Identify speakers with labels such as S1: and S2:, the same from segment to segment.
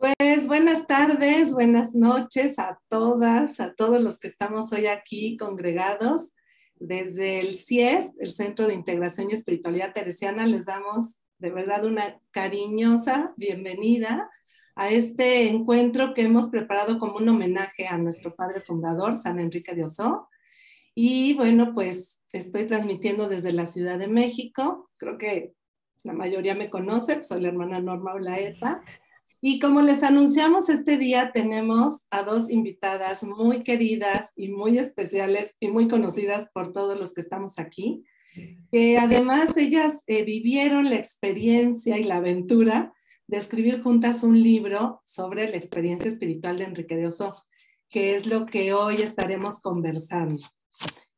S1: Pues buenas tardes, buenas noches a todas, a todos los que estamos hoy aquí congregados. Desde el CIES, el Centro de Integración y Espiritualidad Teresiana, les damos de verdad una cariñosa bienvenida a este encuentro que hemos preparado como un homenaje a nuestro padre fundador, San Enrique de Oso. Y bueno, pues estoy transmitiendo desde la Ciudad de México. Creo que la mayoría me conoce, soy la hermana Norma Olaeta. Y como les anunciamos este día, tenemos a dos invitadas muy queridas y muy especiales y muy conocidas por todos los que estamos aquí, que además ellas eh, vivieron la experiencia y la aventura de escribir juntas un libro sobre la experiencia espiritual de Enrique de Oso, que es lo que hoy estaremos conversando.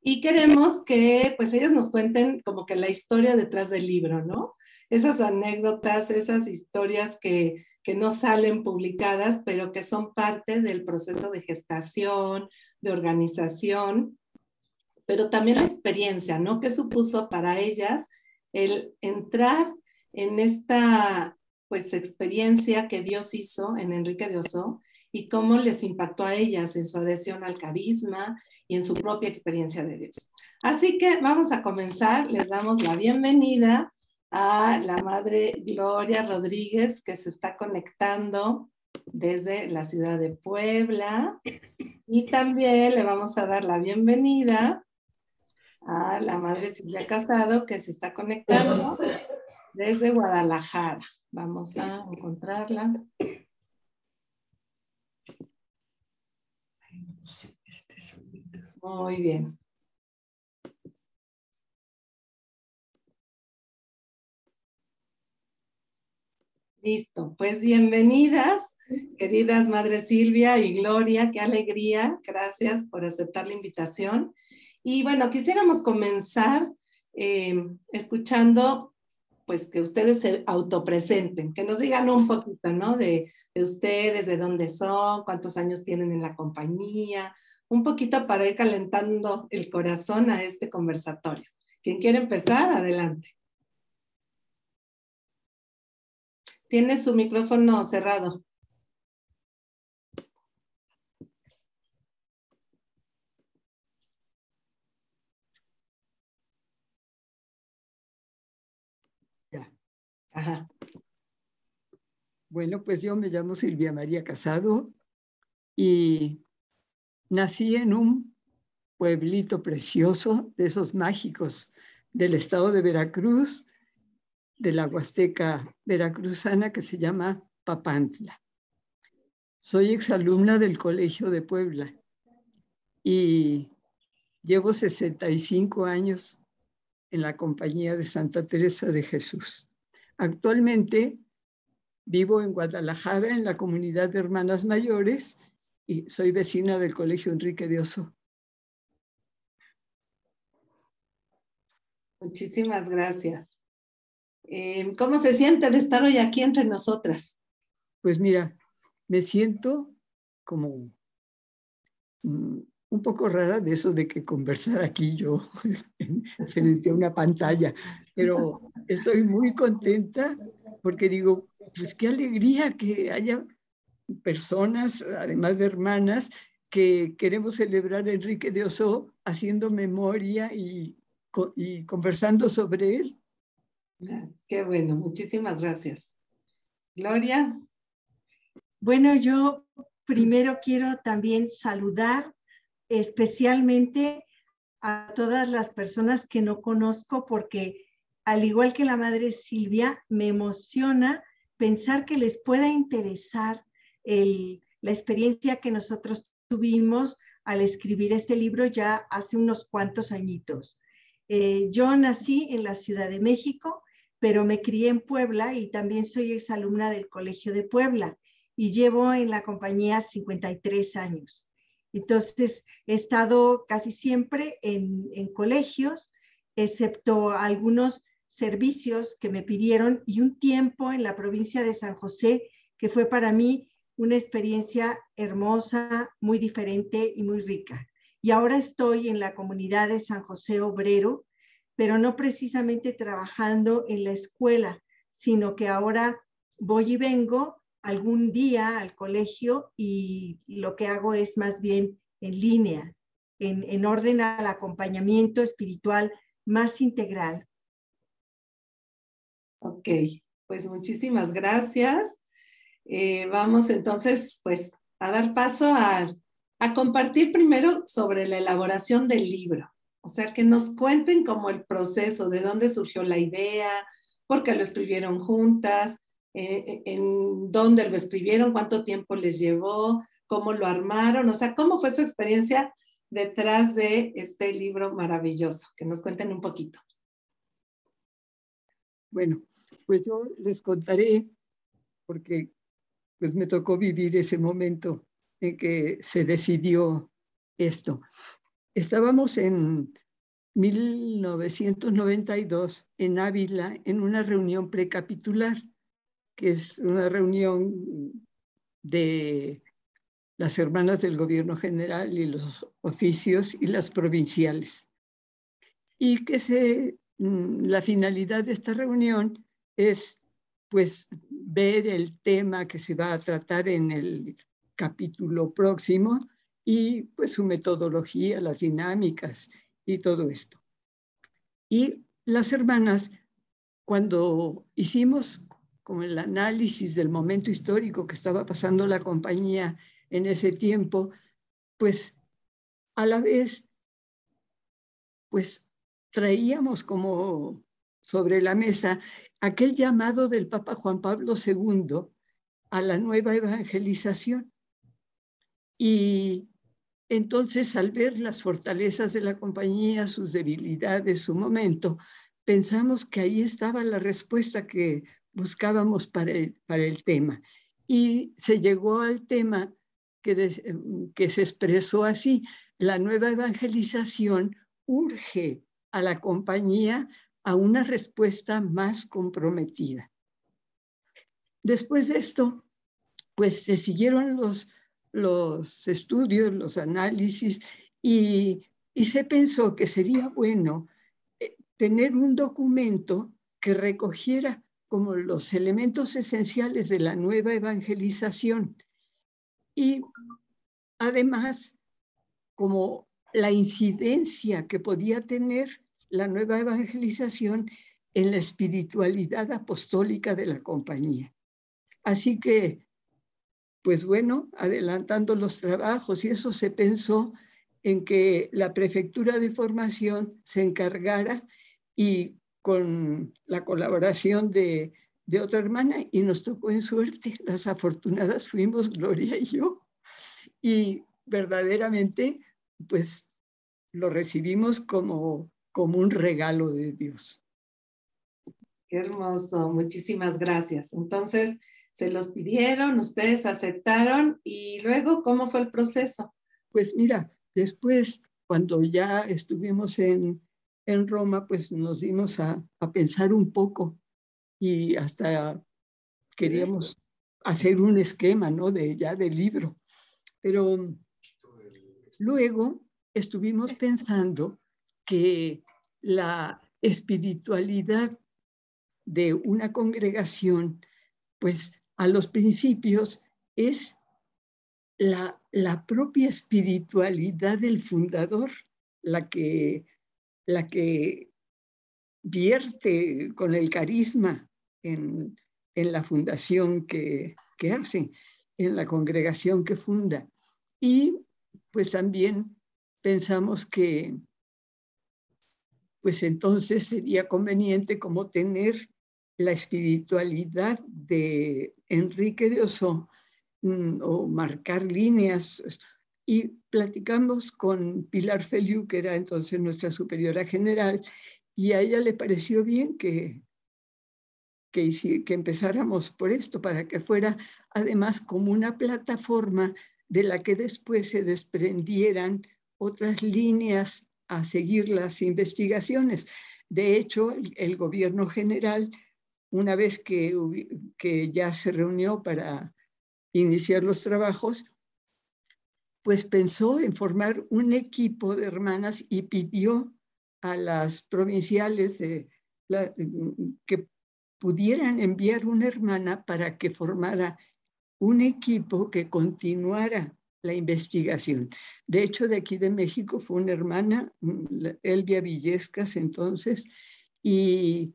S1: Y queremos que pues ellas nos cuenten como que la historia detrás del libro, ¿no? Esas anécdotas, esas historias que que no salen publicadas, pero que son parte del proceso de gestación, de organización, pero también la experiencia, ¿no? ¿Qué supuso para ellas el entrar en esta, pues, experiencia que Dios hizo en Enrique de Oso y cómo les impactó a ellas en su adhesión al carisma y en su propia experiencia de Dios? Así que vamos a comenzar, les damos la bienvenida a la madre Gloria Rodríguez que se está conectando desde la ciudad de Puebla. Y también le vamos a dar la bienvenida a la madre Silvia Casado que se está conectando desde Guadalajara. Vamos a encontrarla. Muy bien. Listo, pues bienvenidas, queridas Madre Silvia y Gloria, qué alegría, gracias por aceptar la invitación. Y bueno, quisiéramos comenzar eh, escuchando, pues que ustedes se autopresenten, que nos digan un poquito, ¿no? De, de ustedes, de dónde son, cuántos años tienen en la compañía, un poquito para ir calentando el corazón a este conversatorio. ¿Quién quiere empezar? Adelante. Tiene su micrófono cerrado.
S2: Ya. Ajá. Bueno, pues yo me llamo Silvia María Casado y nací en un pueblito precioso de esos mágicos del estado de Veracruz, de la Huasteca veracruzana que se llama Papantla. Soy exalumna del Colegio de Puebla y llevo 65 años en la compañía de Santa Teresa de Jesús. Actualmente vivo en Guadalajara, en la comunidad de hermanas mayores, y soy vecina del Colegio Enrique de Oso.
S1: Muchísimas gracias. Eh, ¿Cómo se siente de estar hoy aquí entre nosotras?
S2: Pues mira, me siento como un poco rara de eso de que conversar aquí yo frente a una pantalla, pero estoy muy contenta porque digo, pues qué alegría que haya personas, además de hermanas, que queremos celebrar a Enrique de Oso haciendo memoria y, y conversando sobre él.
S1: Qué bueno, muchísimas gracias. Gloria.
S3: Bueno, yo primero quiero también saludar especialmente a todas las personas que no conozco porque al igual que la madre Silvia, me emociona pensar que les pueda interesar la experiencia que nosotros tuvimos al escribir este libro ya hace unos cuantos añitos. Eh, yo nací en la Ciudad de México pero me crié en Puebla y también soy exalumna del Colegio de Puebla y llevo en la compañía 53 años. Entonces, he estado casi siempre en, en colegios, excepto algunos servicios que me pidieron y un tiempo en la provincia de San José, que fue para mí una experiencia hermosa, muy diferente y muy rica. Y ahora estoy en la comunidad de San José Obrero, pero no precisamente trabajando en la escuela, sino que ahora voy y vengo algún día al colegio y lo que hago es más bien en línea, en, en orden al acompañamiento espiritual más integral.
S1: Ok, pues muchísimas gracias. Eh, vamos entonces pues a dar paso a, a compartir primero sobre la elaboración del libro. O sea, que nos cuenten como el proceso, de dónde surgió la idea, por qué lo escribieron juntas, eh, en dónde lo escribieron, cuánto tiempo les llevó, cómo lo armaron, o sea, cómo fue su experiencia detrás de este libro maravilloso. Que nos cuenten un poquito.
S2: Bueno, pues yo les contaré, porque pues me tocó vivir ese momento en que se decidió esto. Estábamos en 1992 en Ávila en una reunión precapitular, que es una reunión de las hermanas del gobierno general y los oficios y las provinciales. Y que se, mm, la finalidad de esta reunión es pues ver el tema que se va a tratar en el capítulo próximo y pues su metodología, las dinámicas y todo esto. Y las hermanas, cuando hicimos como el análisis del momento histórico que estaba pasando la compañía en ese tiempo, pues a la vez, pues traíamos como sobre la mesa aquel llamado del Papa Juan Pablo II a la nueva evangelización. Y entonces al ver las fortalezas de la compañía, sus debilidades, su momento, pensamos que ahí estaba la respuesta que buscábamos para el, para el tema. Y se llegó al tema que, se expresó así. La nueva evangelización urge a la compañía a una respuesta más comprometida. Después de esto, pues se siguieron los, los estudios, los análisis y, y se pensó que sería bueno eh, tener un documento que recogiera como los elementos esenciales de la nueva evangelización y además como la incidencia que podía tener la nueva evangelización en la espiritualidad apostólica de la compañía. Así que, pues bueno, adelantando los trabajos y eso se pensó en que la prefectura de formación se encargara y con la colaboración de de otra hermana y nos tocó en suerte. Las afortunadas fuimos Gloria y yo. Y verdaderamente, pues lo recibimos como, como un regalo de Dios.
S1: Qué hermoso, muchísimas gracias. Entonces, se los pidieron, ustedes aceptaron y luego, ¿cómo fue el proceso?
S2: Pues mira, después, cuando ya estuvimos en, en Roma, pues nos dimos a, a pensar un poco y hasta queríamos hacer un esquema, ¿no? De ya del libro. Pero luego estuvimos pensando que la espiritualidad de una congregación, pues a los principios es la, la propia espiritualidad del fundador, la que, la que vierte con el carisma en, la fundación que, que hace, en la congregación que funda. Y pues también pensamos que pues entonces sería conveniente como tener la espiritualidad de Enrique de Oso mm, o marcar líneas. Y platicamos con Pilar Feliu, que era entonces nuestra superiora general, y a ella le pareció bien que, que, que empezáramos por esto, para que fuera además como una plataforma de la que después se desprendieran otras líneas a seguir las investigaciones. De hecho, el, gobierno general, una vez que, que ya se reunió para iniciar los trabajos, pues pensó en formar un equipo de hermanas y pidió a las provinciales de que pudieran enviar una hermana para que formara un equipo que continuara la investigación. De hecho, de aquí de México fue una hermana, mm, Elvia Villescas entonces, y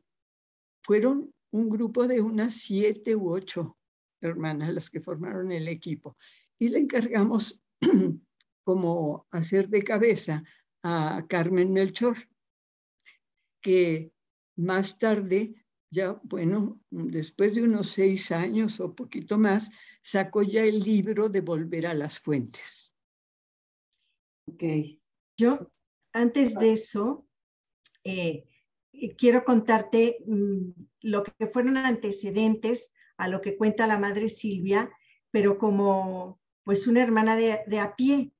S2: fueron un grupo de unas siete u ocho hermanas las que formaron el equipo. Y le encargamos como hacer de cabeza a Carmen Melchor, que más tarde, ya bueno, después de unos seis años o poquito más, sacó ya el libro de Volver a las Fuentes.
S3: Ok. Yo, antes de eso, eh, quiero contarte mm, lo que fueron antecedentes a lo que cuenta la madre Silvia, pero como pues una hermana de, a pie,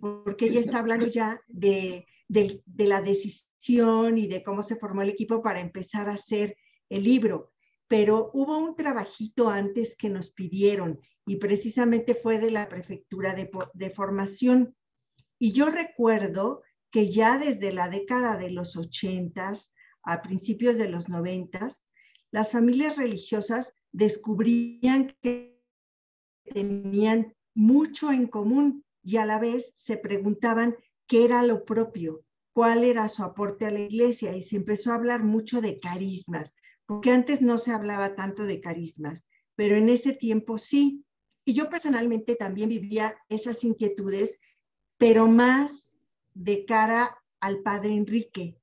S3: porque ella está hablando ya de, de, la decisión y de cómo se formó el equipo para empezar a hacer el libro. Pero hubo un trabajito antes que nos pidieron y precisamente fue de la prefectura de, de formación. Y yo recuerdo que ya desde la década de los ochentas, a principios de los noventas, las familias religiosas descubrían que tenían mucho en común y a la vez se preguntaban qué era lo propio, cuál era su aporte a la iglesia y se empezó a hablar mucho de carismas, porque antes no se hablaba tanto de carismas, pero en ese tiempo sí. Y yo personalmente también vivía esas inquietudes, pero más de cara al padre Enrique.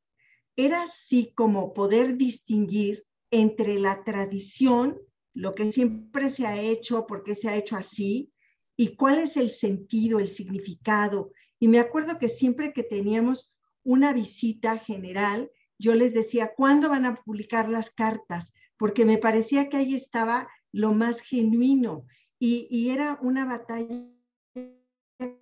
S3: Era así como poder distinguir entre la tradición lo que siempre se ha hecho, por qué se ha hecho así, y cuál es el sentido, el significado. Y me acuerdo que siempre que teníamos una visita general, yo les decía, ¿cuándo van a publicar las cartas? Porque me parecía que ahí estaba lo más genuino y, era una batalla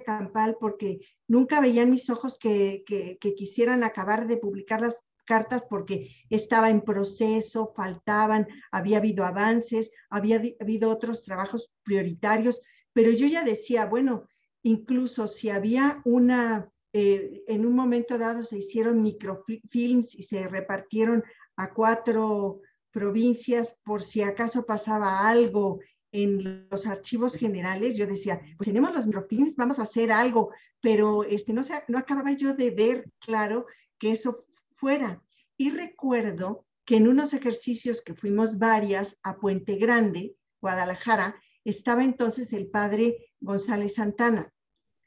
S3: campal porque nunca veían mis ojos que, quisieran acabar de publicar las cartas porque estaba en proceso, faltaban, había habido avances, había habido otros trabajos prioritarios, pero yo ya decía, bueno, incluso si había una, eh, en un momento dado se hicieron microfilms y se repartieron a cuatro provincias por si acaso pasaba algo en los archivos generales, yo decía, pues tenemos los microfilms, vamos a hacer algo, pero este, no, no acababa yo de ver claro que eso fuera. Y recuerdo que en unos ejercicios que fuimos varias a Puente Grande, Guadalajara, estaba entonces el padre González Santana.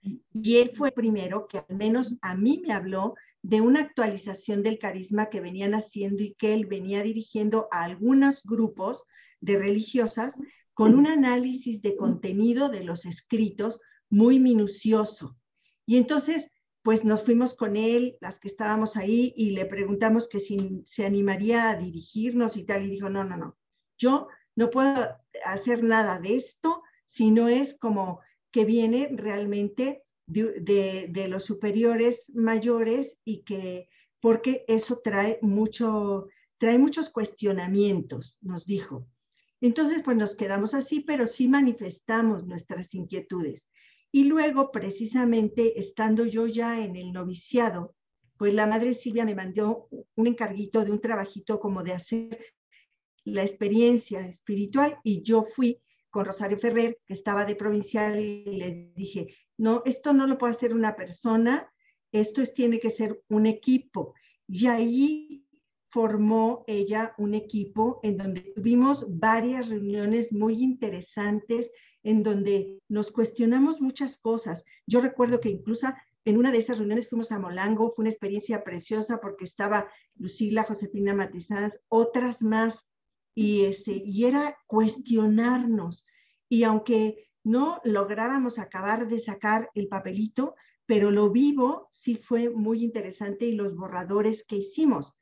S3: Y él fue primero que al menos a mí me habló de una actualización del carisma que venían haciendo y que él venía dirigiendo a algunos grupos de religiosas con un análisis de contenido de los escritos muy minucioso. Y entonces pues nos fuimos con él, las que estábamos ahí, y le preguntamos que si se animaría a dirigirnos y tal, y dijo, no, no, no, yo no puedo hacer nada de esto si no es como que viene realmente de, de, los superiores mayores y que, porque eso trae mucho, trae muchos cuestionamientos, nos dijo. Entonces, pues nos quedamos así, pero sí manifestamos nuestras inquietudes. Y luego, precisamente, estando yo ya en el noviciado, pues la madre Silvia me mandó un encarguito de un trabajito como de hacer la experiencia espiritual y yo fui con Rosario Ferrer, que estaba de provincial, y le dije, no, esto no lo puede hacer una persona, esto es, tiene que ser un equipo. Y ahí formó ella un equipo en donde tuvimos varias reuniones muy interesantes en donde nos cuestionamos muchas cosas. Yo recuerdo que incluso en una de esas reuniones fuimos a Molango, fue una experiencia preciosa porque estaba Lucila, Josefina Matizás, otras más, y, este, y era cuestionarnos. Y aunque no lográbamos acabar de sacar el papelito, pero lo vivo sí fue muy interesante y los borradores que hicimos.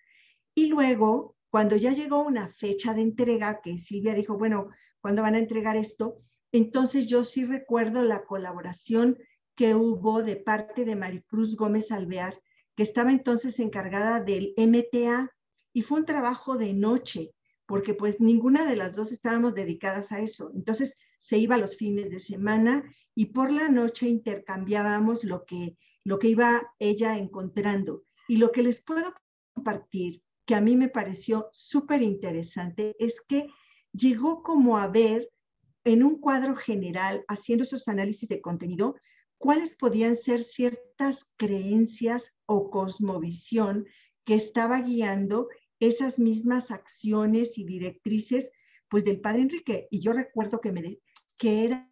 S3: Y luego, cuando ya llegó una fecha de entrega, que Silvia dijo, bueno, ¿cuándo van a entregar esto? Entonces yo sí recuerdo la colaboración que hubo de parte de Maricruz Gómez Alvear, que estaba entonces encargada del MTA y fue un trabajo de noche, porque pues ninguna de las dos estábamos dedicadas a eso. Entonces se iba los fines de semana y por la noche intercambiábamos lo que, lo que iba ella encontrando. Y lo que les puedo compartir, que a mí me pareció súper interesante, es que llegó como a ver en un cuadro general, haciendo esos análisis de contenido, cuáles podían ser ciertas creencias o cosmovisión que estaba guiando esas mismas acciones y directrices pues del padre Enrique. Y yo recuerdo que, me, que era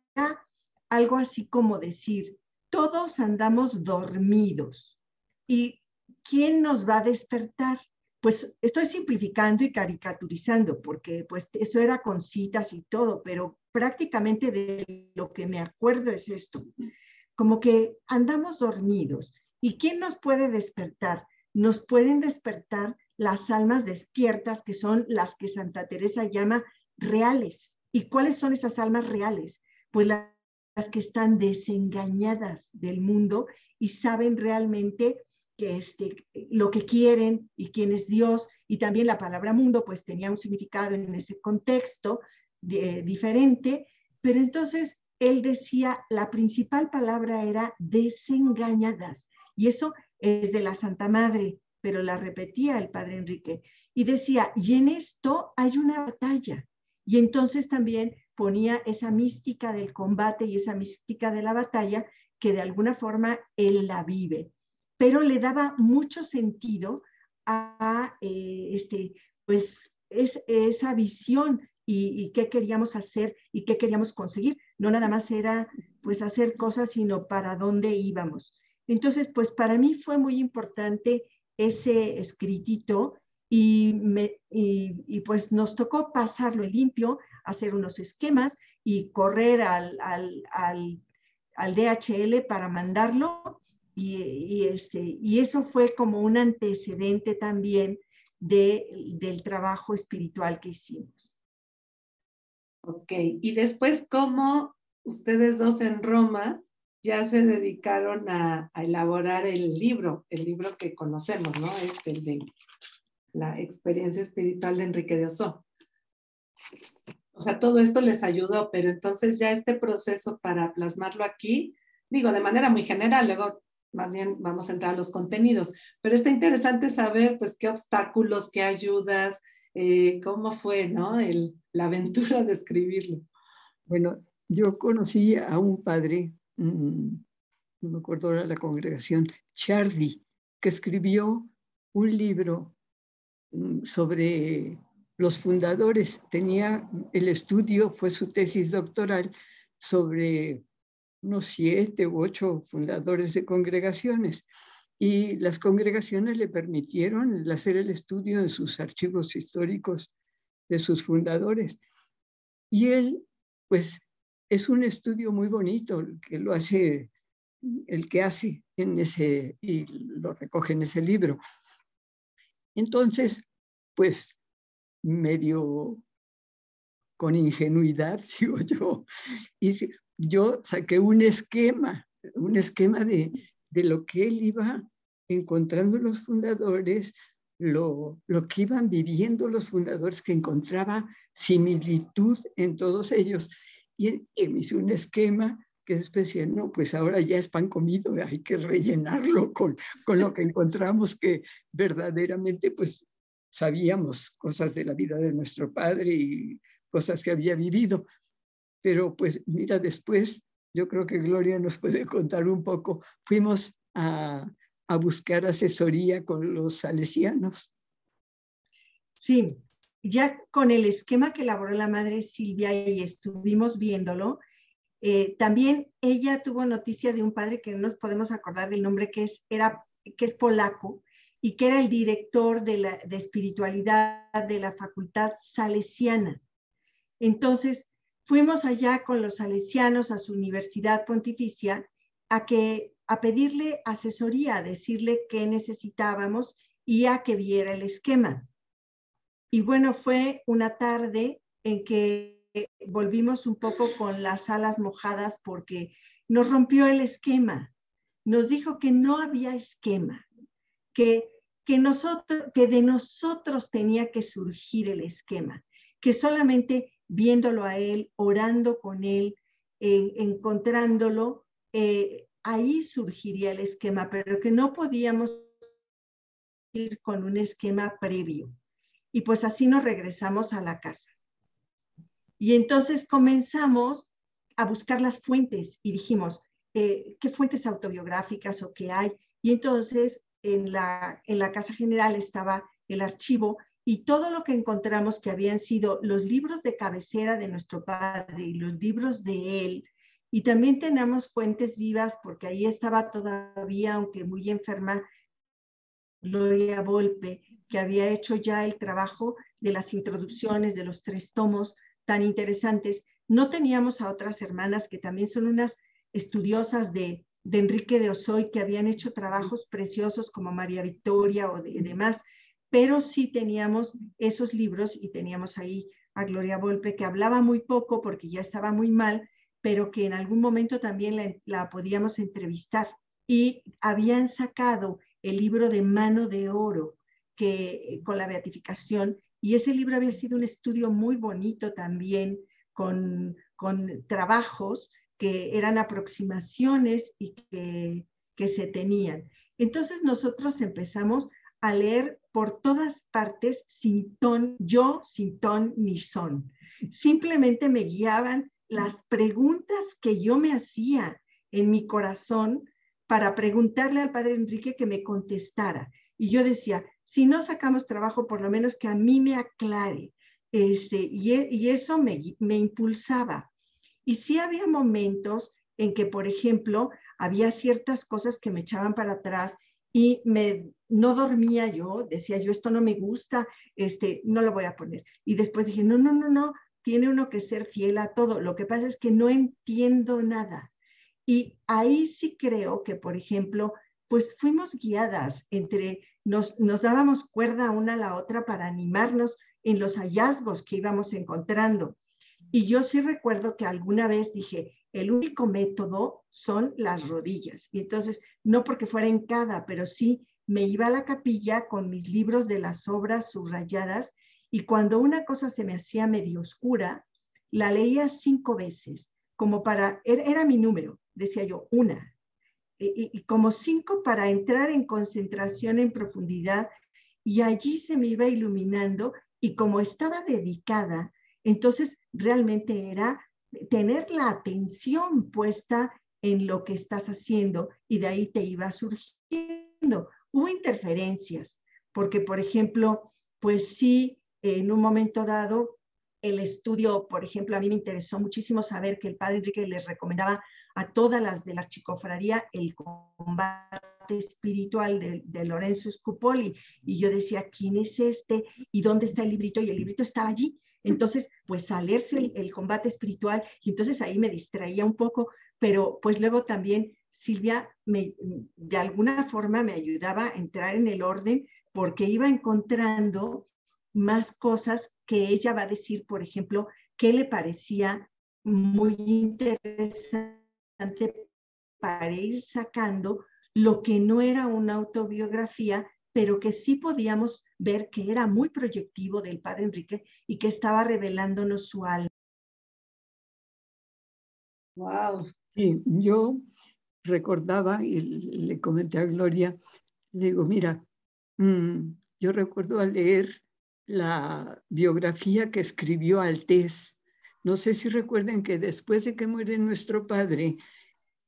S3: algo así como decir, todos andamos dormidos y ¿quién nos va a despertar? Pues estoy simplificando y caricaturizando porque pues eso era con citas y todo, pero prácticamente de lo que me acuerdo es esto, como que andamos dormidos. ¿Y quién nos puede despertar? Nos pueden despertar las almas despiertas, que son las que Santa Teresa llama reales. ¿Y cuáles son esas almas reales? Pues las que están desengañadas del mundo y saben realmente este, lo que quieren y quién es Dios. Y también la palabra mundo, pues tenía un significado en ese contexto diferente. Pero entonces él decía, la principal palabra era desengañadas. Y eso es de la Santa Madre, pero la repetía el Padre Enrique. Y decía, y en esto hay una batalla. Y entonces también ponía esa mística del combate y esa mística de la batalla que de alguna forma él la vive. Pero le daba mucho sentido a eh, este, pues, es, esa visión y, qué queríamos hacer y qué queríamos conseguir. No nada más era pues hacer cosas, sino para dónde íbamos. Entonces, pues para mí fue muy importante ese escritito y, me, y, pues nos tocó pasarlo limpio, hacer unos esquemas y correr al, al, al, al DHL para mandarlo y, este, y eso fue como un antecedente también de, del trabajo espiritual que hicimos.
S1: Ok, y después, ¿cómo ustedes dos en Roma ya se dedicaron a, elaborar el libro, el libro que conocemos, ¿no? Este de la experiencia espiritual de Enrique de Oso. O sea, todo esto les ayudó, pero entonces ya este proceso para plasmarlo aquí, digo, de manera muy general, luego más bien vamos a entrar a los contenidos, pero está interesante saber, pues, qué obstáculos, qué ayudas, eh, cómo fue, ¿no? El, la aventura de escribirlo.
S2: Bueno, yo conocí a un padre, mm, no me acuerdo ahora la congregación, Chardy, que escribió un libro mm, sobre los fundadores. Tenía el estudio, fue su tesis doctoral sobre unos siete u ocho fundadores de congregaciones. Y las congregaciones le permitieron hacer el estudio en sus archivos históricos de sus fundadores. Y él, pues, es un estudio muy bonito el que lo hace, el que hace en ese, y lo recoge en ese libro. Entonces, pues, medio con ingenuidad, digo yo, y yo saqué un esquema, un esquema de, de lo que él iba encontrando los fundadores, lo, que iban viviendo los fundadores, que encontraba similitud en todos ellos. Y él me hizo un esquema que después decía, no, pues ahora ya es pan comido, hay que rellenarlo con, con lo que encontramos que verdaderamente pues sabíamos cosas de la vida de nuestro padre y cosas que había vivido. Pero pues mira, después yo creo que Gloria nos puede contar un poco. Fuimos a, a buscar asesoría con los salesianos.
S3: Sí, ya con el esquema que elaboró la madre Silvia y estuvimos viéndolo, eh, también ella tuvo noticia de un padre que no nos podemos acordar del nombre, que es, era, que es polaco y que era el director de, la, de espiritualidad de la facultad salesiana. Entonces, fuimos allá con los salesianos a su universidad pontificia a que a pedirle asesoría, a decirle qué necesitábamos y a que viera el esquema. Y bueno, fue una tarde en que volvimos un poco con las alas mojadas porque nos rompió el esquema. Nos dijo que no había esquema, que, que, nosotros, que de nosotros tenía que surgir el esquema, que solamente viéndolo a él, orando con él, encontrándolo, eh, ahí surgiría el esquema, pero que no podíamos ir con un esquema previo. Y pues así nos regresamos a la casa. Y entonces comenzamos a buscar las fuentes y dijimos, eh, ¿qué fuentes autobiográficas o qué hay? Y entonces en la, en la Casa General estaba el archivo y todo lo que encontramos que habían sido los libros de cabecera de nuestro padre y los libros de él. Y también tenemos fuentes vivas porque ahí estaba todavía, aunque muy enferma, Gloria Volpe, que había hecho ya el trabajo de las introducciones de los tres tomos tan interesantes. No teníamos a otras hermanas que también son unas estudiosas de, de Enrique de Osoy que habían hecho trabajos preciosos como María Victoria o de, demás, pero sí teníamos esos libros y teníamos ahí a Gloria Volpe que hablaba muy poco porque ya estaba muy mal, pero que en algún momento también la, la podíamos entrevistar. Y habían sacado el libro de Mano de Oro que con la beatificación y ese libro había sido un estudio muy bonito también con, con trabajos que eran aproximaciones y que, que se tenían. Entonces nosotros empezamos a leer por todas partes sin ton, yo sin ton ni son. Simplemente me guiaban las preguntas que yo me hacía en mi corazón para preguntarle al padre Enrique que me contestara. Y yo decía, si no sacamos trabajo, por lo menos que a mí me aclare. Este, y, e, eso me, me impulsaba. Y sí había momentos en que, por ejemplo, había ciertas cosas que me echaban para atrás y me no dormía yo, decía yo esto no me gusta, este no lo voy a poner. Y después dije, no, no, no, no, tiene uno que ser fiel a todo. Lo que pasa es que no entiendo nada. Y ahí sí creo que, por ejemplo, pues fuimos guiadas entre, nos, nos dábamos cuerda una a la otra para animarnos en los hallazgos que íbamos encontrando. Y yo sí recuerdo que alguna vez dije, el único método son las rodillas. Y entonces, no porque fuera en cada, pero sí me iba a la capilla con mis libros de las obras subrayadas y cuando una cosa se me hacía medio oscura, la leía cinco veces, como para, era, era mi número, decía yo, una, y, y, como cinco para entrar en concentración en profundidad y allí se me iba iluminando y como estaba dedicada entonces, realmente era tener la atención puesta en lo que estás haciendo y de ahí te iba surgiendo. Hubo interferencias, porque, por ejemplo, pues sí, en un momento dado, el estudio, por ejemplo, a mí me interesó muchísimo saber que el padre Enrique les recomendaba a todas las de la chicofradía el combate espiritual de, Lorenzo Scupoli. Y yo decía, ¿quién es este? ¿Y dónde está el librito? Y el librito estaba allí. Entonces, pues salirse el, el, combate espiritual y entonces ahí me distraía un poco, pero pues luego también Silvia me, de alguna forma me ayudaba a entrar en el orden porque iba encontrando más cosas que ella va a decir, por ejemplo, que le parecía muy interesante para ir sacando lo que no era una autobiografía, pero que sí podíamos ver que era muy proyectivo del padre Enrique y que estaba revelándonos su alma.
S2: Wow. Sí, yo recordaba y le comenté a Gloria, le digo, mira, mmm, yo recuerdo al leer la biografía que escribió Altés. No sé si recuerden que después de que muere nuestro padre,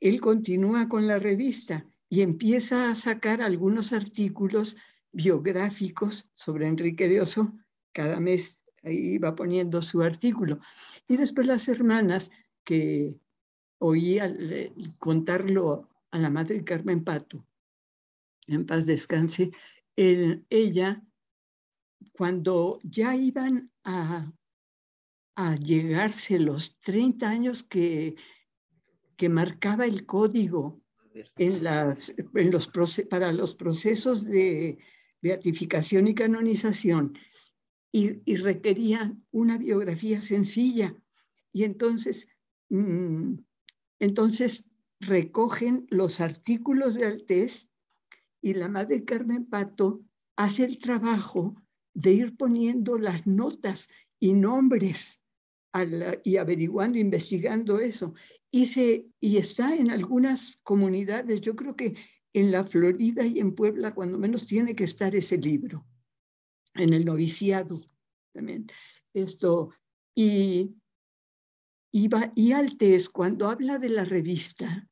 S2: él continúa con la revista y empieza a sacar algunos artículos biográficos sobre Enrique de Oso. Cada mes ahí va poniendo su artículo. Y después las hermanas que oí contarlo a la madre Carmen Pato, en paz descanse, el, ella, cuando ya iban a, a llegarse los 30 años que, que marcaba el código en las, en los, para los procesos de beatificación y canonización y, y requería una biografía sencilla. Y entonces, mmm, entonces recogen los artículos de Altés y la Madre Carmen Pato hace el trabajo de ir poniendo las notas y nombres y averiguando, investigando eso. Y, se, y está en algunas comunidades, yo creo que en la Florida y en Puebla, cuando menos tiene que estar ese libro, en el noviciado también. Esto, y y, y Altés, cuando habla de la revista,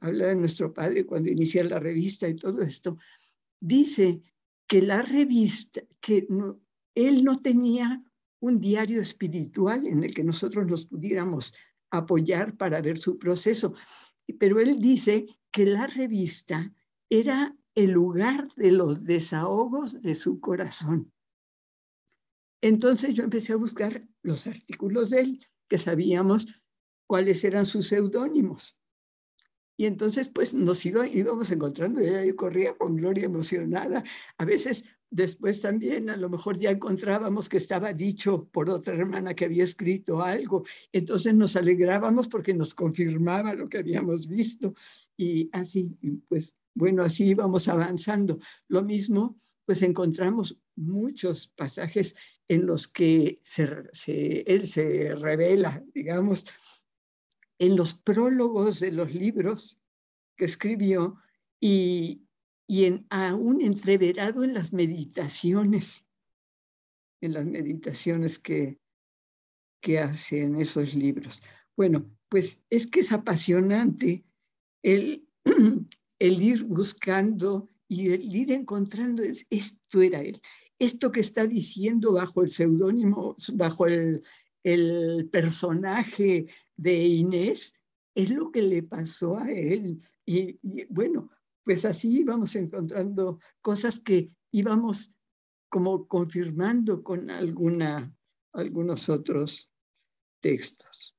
S2: habla de nuestro padre cuando inicia la revista y todo esto, dice que la revista, que él no tenía un diario espiritual en el que nosotros nos pudiéramos apoyar para ver su proceso, pero él dice que la revista era el lugar de los desahogos de su corazón. Entonces yo empecé a buscar los artículos de él, que sabíamos cuáles eran sus seudónimos. Y entonces, pues nos iba, íbamos encontrando, ella corría con Gloria emocionada. A veces después también, a lo mejor ya encontrábamos que estaba dicho por otra hermana que había escrito algo. Entonces nos alegrábamos porque nos confirmaba lo que habíamos visto. Y así, pues bueno, así íbamos avanzando. Lo mismo, pues encontramos muchos pasajes en los que él se revela, digamos, en los prólogos de los libros que escribió y, y en, aún entreverado en las meditaciones, en las meditaciones que, que hace en esos libros. Bueno, pues es que es apasionante el, el ir buscando y el ir encontrando, esto era él, esto que está diciendo bajo el seudónimo, bajo el, personaje de Inés es lo que le pasó a él. Y, bueno, pues así íbamos encontrando cosas que íbamos como confirmando con alguna, algunos otros textos.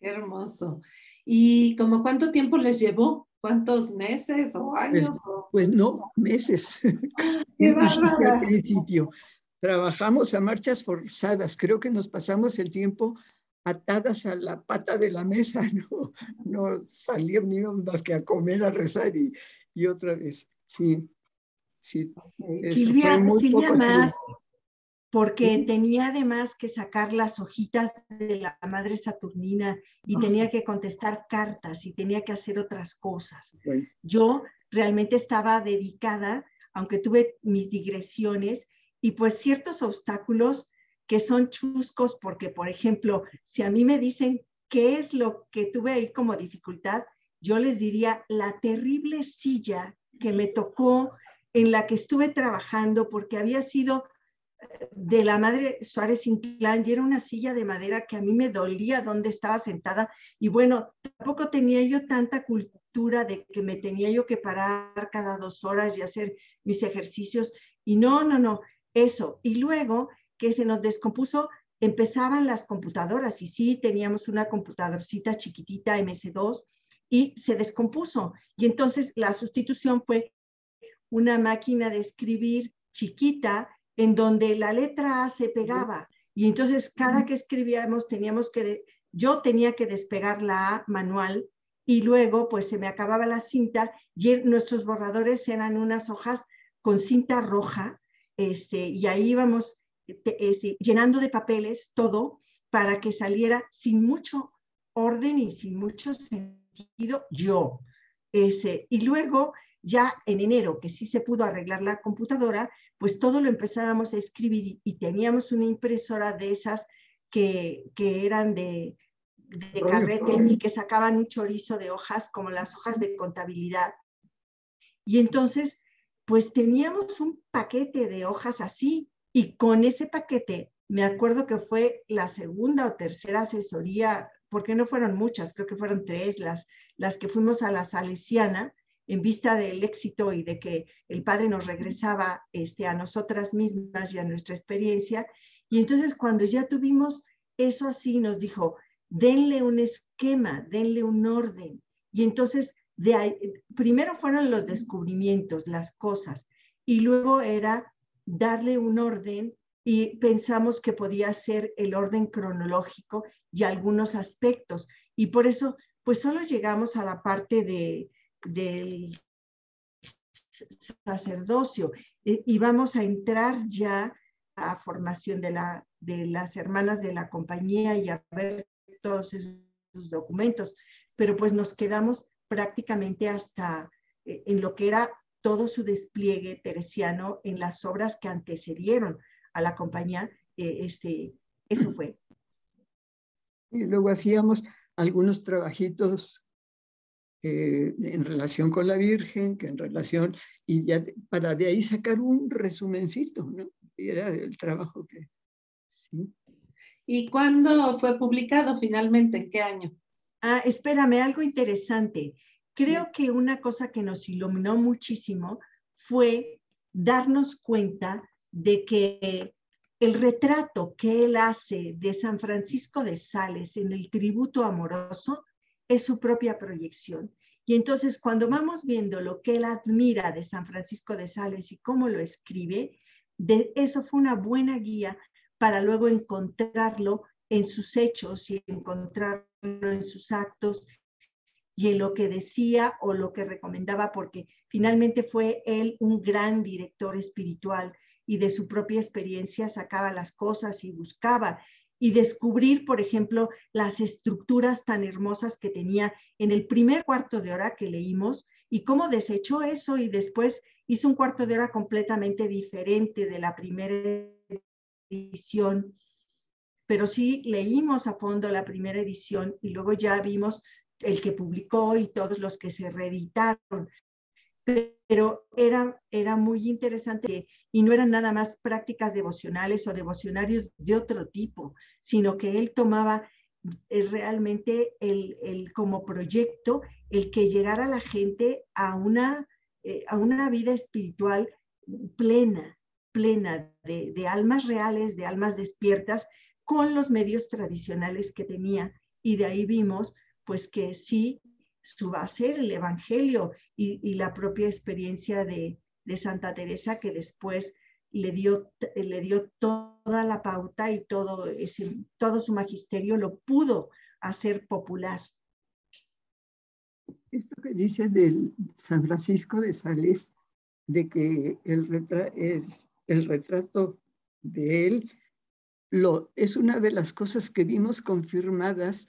S1: Qué hermoso. ¿Y como cuánto tiempo les llevó? ¿Cuántos meses o pues, años?
S2: Pues, no, meses. Qué al principio. Trabajamos a marchas forzadas. Creo que nos pasamos el tiempo atadas a la pata de la mesa, no, no salíamos más que a comer, a rezar y, y otra vez. Sí, sí.
S3: Silvia, Silvia más, porque tenía además que sacar las hojitas de la madre Saturnina y tenía que contestar cartas y tenía que hacer otras cosas. Yo realmente estaba dedicada, aunque tuve mis digresiones y pues ciertos obstáculos que son chuscos porque, por ejemplo, si a mí me dicen qué es lo que tuve ahí como dificultad, yo les diría la terrible silla que me tocó en la que estuve trabajando porque había sido de la madre Suárez Inclán y era una silla de madera que a mí me dolía donde estaba sentada y bueno, tampoco tenía yo tanta cultura de que me tenía yo que parar cada dos horas y hacer mis ejercicios y no, no, no, eso. Y luego que se nos descompuso, empezaban las computadoras y sí, teníamos una computadorcita chiquitita MS2 y se descompuso. Y entonces la sustitución fue una máquina de escribir chiquita en donde la letra A se pegaba. Y entonces cada que escribíamos teníamos que, yo tenía que despegar la A manual y luego pues se me acababa la cinta y nuestros borradores eran unas hojas con cinta roja este, y ahí íbamos este, llenando de papeles todo para que saliera sin mucho orden y sin mucho sentido yo. Ese, y luego, ya en enero, que sí se pudo arreglar la computadora, pues todo lo empezábamos a escribir y, teníamos una impresora de esas que, que eran de, de carrete y que sacaban un chorizo de hojas, como las hojas de contabilidad. Y entonces, pues teníamos un paquete de hojas así, y con ese paquete, me acuerdo que fue la segunda o tercera asesoría, porque no fueron muchas, creo que fueron tres las, las que fuimos a la Salesiana en vista del éxito y de que el padre nos regresaba este, a nosotras mismas y a nuestra experiencia. Y entonces cuando ya tuvimos eso así, nos dijo, denle un esquema, denle un orden. Y entonces, de ahí, primero fueron los descubrimientos, las cosas, y luego era darle un orden y pensamos que podía ser el orden cronológico y algunos aspectos. Y por eso, pues solo llegamos a la parte de, del sacerdocio y vamos a entrar ya a formación de, la, de las hermanas de la compañía y a ver todos esos documentos. Pero pues nos quedamos prácticamente hasta eh, en lo que era todo su despliegue teresiano en las obras que antecedieron a la compañía, eh, este, eso fue.
S2: Y luego hacíamos algunos trabajitos eh, en relación con la Virgen, que en relación, y ya para de ahí sacar un resumencito, ¿no? Y era el trabajo que...
S1: ¿Y cuándo fue publicado finalmente? ¿En qué año?
S3: Ah, espérame, algo interesante. Creo que una cosa que nos iluminó muchísimo fue darnos cuenta de que el retrato que él hace de San Francisco de Sales en el tributo amoroso es su propia proyección. Y entonces cuando vamos viendo lo que él admira de San Francisco de Sales y cómo lo escribe, de, eso fue una buena guía para luego encontrarlo en sus hechos y encontrarlo en sus actos y en lo que decía o lo que recomendaba, porque finalmente fue él un gran director espiritual y de su propia experiencia sacaba las cosas y buscaba y descubrir, por ejemplo, las estructuras tan hermosas que tenía en el primer cuarto de hora que leímos y cómo desechó eso y después hizo un cuarto de hora completamente diferente de la primera edición. Pero sí leímos a fondo la primera edición y luego ya vimos el que publicó y todos los que se reeditaron pero era, era muy interesante y no eran nada más prácticas devocionales o devocionarios de otro tipo, sino que él tomaba eh, realmente el, el, como proyecto el que llegara la gente a una, eh, a una vida espiritual plena, plena de, de almas reales, de almas despiertas, con los medios tradicionales que tenía. Y de ahí vimos pues que sí su base el Evangelio y, la propia experiencia de, Santa Teresa que después le dio, le dio toda la pauta y todo, ese, todo su magisterio lo pudo hacer popular.
S2: Esto que dice del San Francisco de Sales, de que el, es, el retrato de él lo, es una de las cosas que vimos confirmadas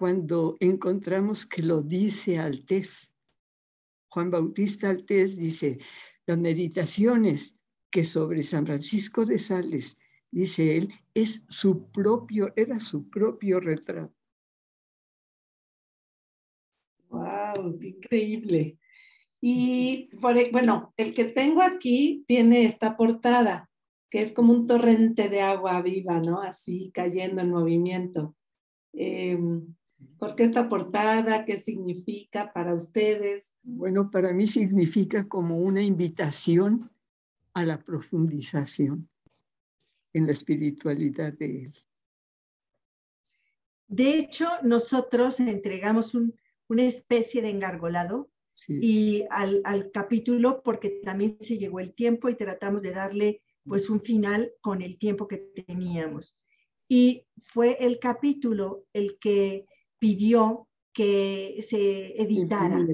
S2: cuando encontramos que lo dice Altés. Juan Bautista Altés dice, las meditaciones que sobre San Francisco de Sales, dice él, es su propio, era su propio retrato.
S1: ¡Wow! increíble! Y e, bueno, el que tengo aquí tiene esta portada, que es como un torrente de agua viva, ¿no? Así cayendo en movimiento. Em, ¿Por qué esta portada? ¿Qué significa para ustedes?
S2: Bueno, para mí significa como una invitación a la profundización en la espiritualidad de él.
S3: De hecho, nosotros entregamos una especie de engargolado y al, al, capítulo porque también se llegó el tiempo y tratamos de darle pues un final con el tiempo que teníamos. Y fue el capítulo el que pidió que se editara.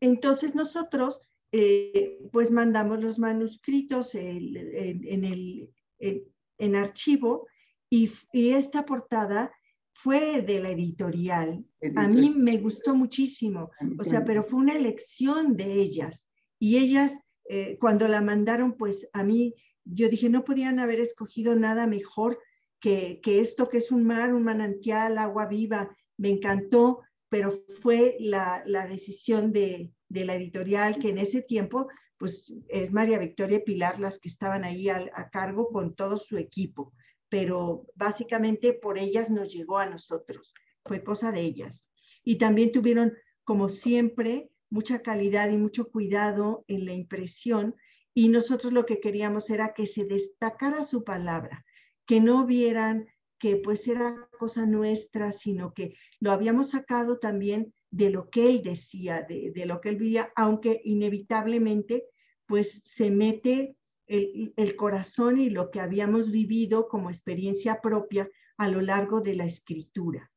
S3: Entonces nosotros eh, pues mandamos los manuscritos en, el, en, archivo y, esta portada fue de la editorial. A mí me gustó muchísimo, o sea, pero fue una elección de ellas. Y ellas, eh, cuando la mandaron, pues a mí, yo dije, no podían haber escogido nada mejor que, que esto que es un mar, un manantial, agua viva, me encantó, pero fue la, decisión de, la editorial que en ese tiempo, pues es María Victoria Pilar las que estaban ahí a, a cargo con todo su equipo, pero básicamente por ellas nos llegó a nosotros, fue cosa de ellas. Y también tuvieron, como siempre, mucha calidad y mucho cuidado en la impresión y nosotros lo que queríamos era que se destacara su palabra, que no vieran que pues era cosa nuestra, sino que lo habíamos sacado también de lo que él decía, de, lo que él veía, aunque inevitablemente pues se mete el, el, corazón y lo que habíamos vivido como experiencia propia a lo largo de la escritura.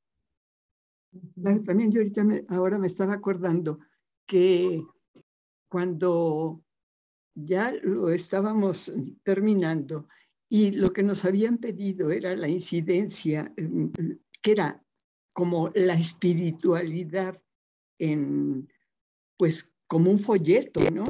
S2: también yo ahorita ahora me estaba acordando que cuando ya lo estábamos terminando, y lo que nos habían pedido era la incidencia, em, que era como la espiritualidad en, pues, como un folleto, ¿no?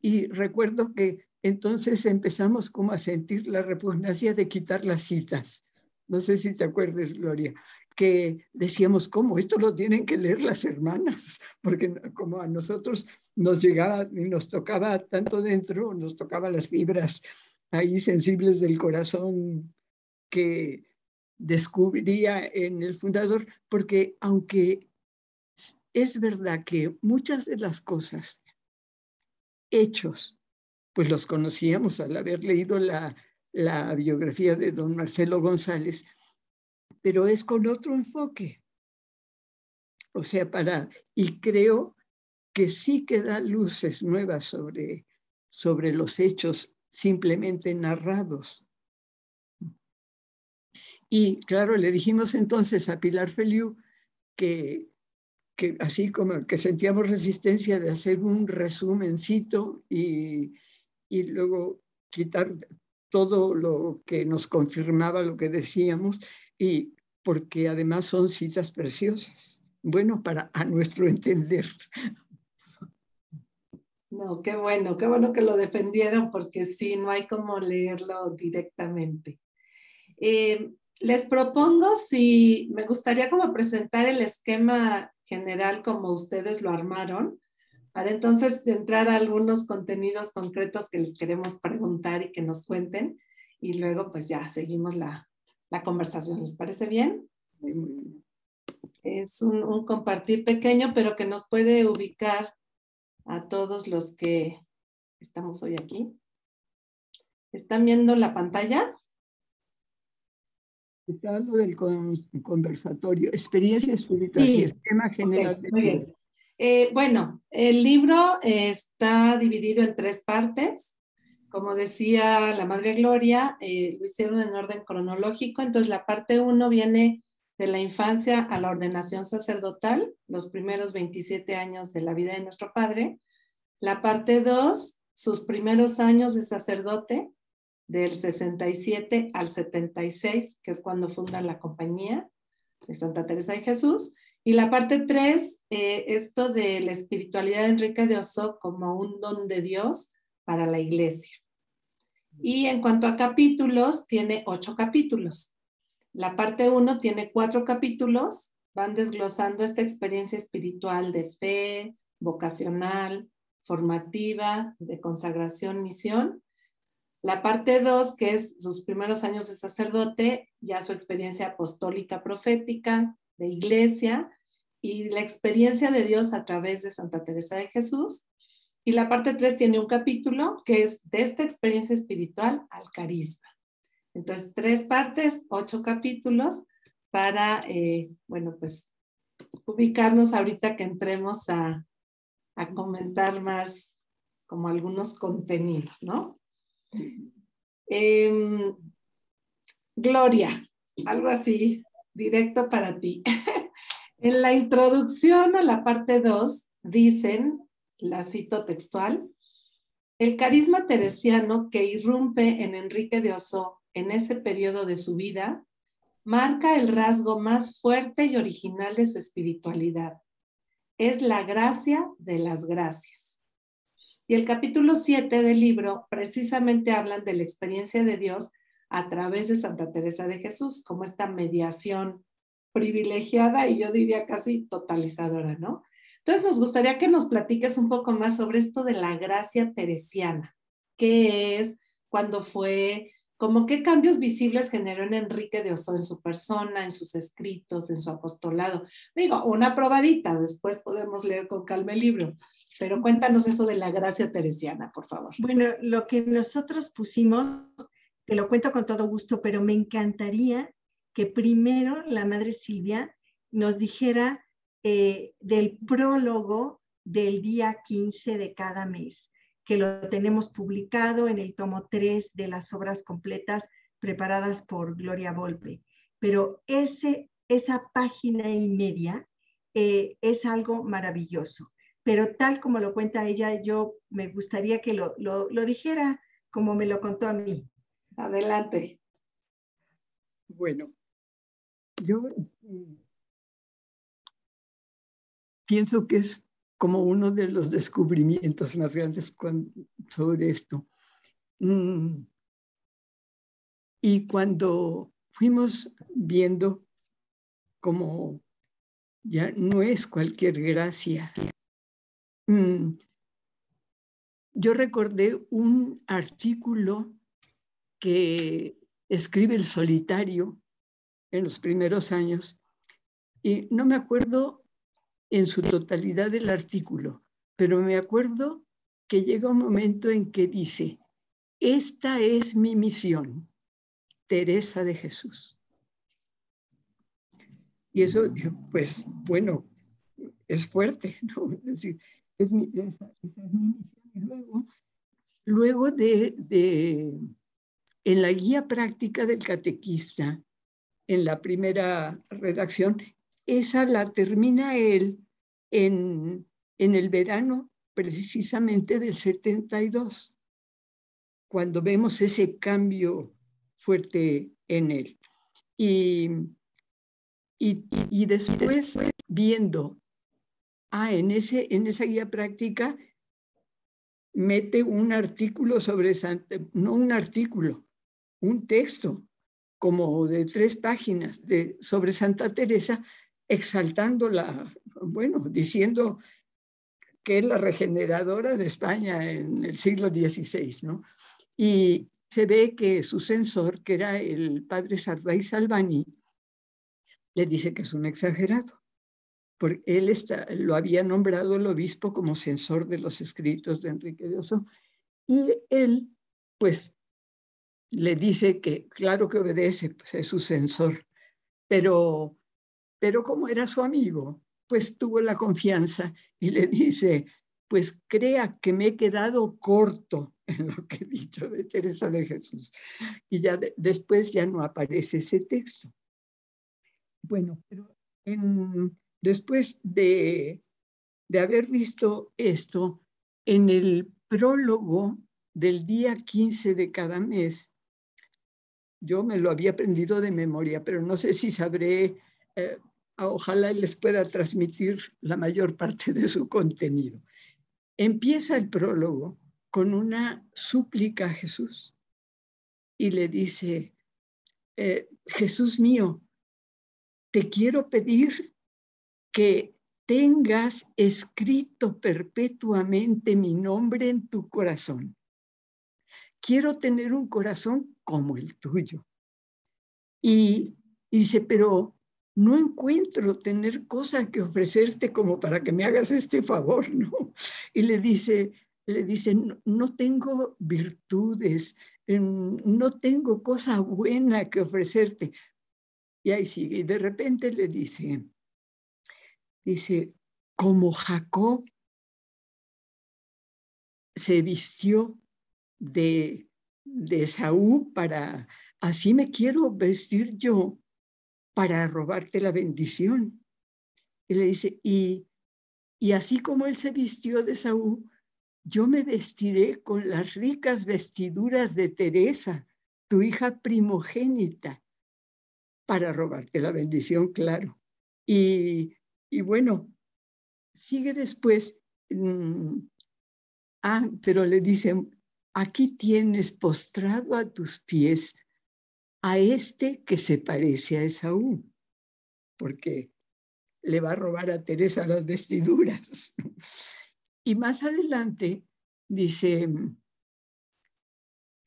S2: Y recuerdo que entonces empezamos como a sentir la repugnancia de quitar las citas, no sé si te acuerdas, Gloria, que decíamos, ¿cómo? Esto lo tienen que leer las hermanas, porque como a nosotros nos llegaba y nos tocaba tanto dentro, nos tocaba las fibras ahí sensibles del corazón que descubría en el fundador, porque aunque es verdad que muchas de las cosas, hechos, pues los conocíamos al haber leído la, la biografía de don Marcelo González, pero es con otro enfoque. O sea, para, y creo que sí que da luces nuevas sobre, sobre los hechos simplemente narrados. Y claro, le dijimos entonces a Pilar Feliu que, que así como que sentíamos resistencia de hacer un resumencito y, y luego quitar todo lo que nos confirmaba lo que decíamos y porque además son citas preciosas. Bueno, para a nuestro entender.
S1: No, qué bueno, qué bueno que lo defendieron porque sí, no hay como leerlo directamente. Eh, les propongo si me gustaría como presentar el esquema general como ustedes lo armaron, para entonces entrar a algunos contenidos concretos que les queremos preguntar y que nos cuenten y luego pues ya seguimos la, la conversación. ¿Les parece bien? Es un, compartir pequeño, pero que nos puede ubicar a todos los que estamos hoy aquí. ¿Están viendo la pantalla?
S2: Está lo del conversatorio, experiencia espiritual y esquema general. muy bien.
S1: Eh, bueno, el libro está dividido en tres partes. Como decía la Madre Gloria, eh, lo hicieron en orden cronológico. Entonces, la parte uno viene de la infancia a la ordenación sacerdotal, los primeros 27 años de la vida de nuestro Padre. La parte 2, sus primeros años de sacerdote, del 67 al 76, que es cuando funda la compañía de Santa Teresa de Jesús. Y la parte 3, eh, esto de la espiritualidad de Enrique de Oso como un don de Dios para la iglesia. Y en cuanto a capítulos, tiene ocho capítulos. La parte uno tiene cuatro capítulos, van desglosando esta experiencia espiritual de fe, vocacional, formativa, de consagración, misión. La parte dos, que es sus primeros años de sacerdote, ya su experiencia apostólica profética, de iglesia, y la experiencia de Dios a través de Santa Teresa de Jesús. Y la parte 3 tiene un capítulo que es de esta experiencia espiritual al carisma. Entonces, tres partes, ocho capítulos para, eh, bueno, pues ubicarnos ahorita que entremos a, a comentar más como algunos contenidos, ¿no? Em, Gloria, algo así, directo para ti. en la introducción a la parte 2 dicen la cito textual, el carisma teresiano que irrumpe en Enrique de Oso en ese periodo de su vida marca el rasgo más fuerte y original de su espiritualidad. Es la gracia de las gracias. Y el capítulo 7 del libro precisamente hablan de la experiencia de Dios a través de Santa Teresa de Jesús, como esta mediación privilegiada y yo diría casi totalizadora, ¿no? Entonces nos gustaría que nos platiques un poco más sobre esto de la gracia teresiana. ¿Qué es? ¿Cuándo fue? ¿Cómo qué cambios visibles generó en Enrique de Oso en su persona, en sus escritos, en su apostolado? Digo, una probadita, después podemos leer con calma el libro, pero cuéntanos eso de la gracia teresiana, por favor.
S3: Bueno, lo que nosotros pusimos, te lo cuento con todo gusto, pero me encantaría que primero la Madre Silvia nos dijera eh, del prólogo del día 15 de cada mes, que lo tenemos publicado en el tomo 3 de las obras completas preparadas por Gloria Volpe. Pero ese, esa página y media eh, es algo maravilloso. Pero tal como lo cuenta ella, yo me gustaría que lo, lo, lo dijera como me lo contó a mí.
S1: Adelante.
S2: Bueno, yo este, pienso que es como uno de los descubrimientos más grandes sobre esto. Mm. Y cuando fuimos viendo como ya no es cualquier gracia. Mm, yo recordé un artículo que escribe el solitario en los primeros años y no me acuerdo en su totalidad del artículo, pero me acuerdo que llega un momento en que dice, esta es mi misión, Teresa de Jesús. Y eso, pues, bueno, es fuerte, ¿no? Es decir, esa, es mi misión. Y luego, luego de, de, en la guía práctica del catequista, en la primera redacción, esa la termina él en, en el verano precisamente del 72, cuando vemos ese cambio fuerte en él. Y, y, y después viendo, ah, en, ese, en esa guía práctica mete un artículo sobre Santa, no un artículo, un texto como de tres páginas de, sobre Santa Teresa, exaltándola, bueno, diciendo que es la regeneradora de España en el siglo XVI, ¿no? Y se ve que su censor, que era el padre Sardai Salvani, le dice que es un exagerado, porque él está, lo había nombrado el obispo como censor de los escritos de Enrique de Oso, y él, pues, le dice que claro que obedece, pues es su censor, pero, pero como era su amigo, pues tuvo la confianza y le dice, pues crea que me he quedado corto en lo que he dicho de Teresa de Jesús. Y ya después ya no aparece ese texto. Bueno, pero después de, de haber visto esto, en el prólogo del día 15 de cada mes, yo me lo había aprendido de memoria, pero no sé si sabré, eh, ojalá les pueda transmitir la mayor parte de su contenido. Empieza el prólogo con una súplica a Jesús y le dice, eh, Jesús mío, te quiero pedir que tengas escrito perpetuamente mi nombre en tu corazón. Quiero tener un corazón como el tuyo. Y, dice, pero no encuentro tener cosa que ofrecerte como para que me hagas este favor, ¿no? Y le dice, le dice, no, tengo virtudes, no tengo cosa buena que ofrecerte. Y ahí sigue, y de repente le dice, dice, como Jacob se vistió de de Saúl para, así me quiero vestir yo para robarte la bendición. Y le dice, y, y así como él se vistió de Saúl, yo me vestiré con las ricas vestiduras de Teresa, tu hija primogénita, para robarte la bendición, claro. Y, y bueno, sigue después, mm, ah, pero le dicen, aquí tienes postrado a tus pies a este que se parece a Esaú, porque le va a robar a Teresa las vestiduras. Y más adelante dice,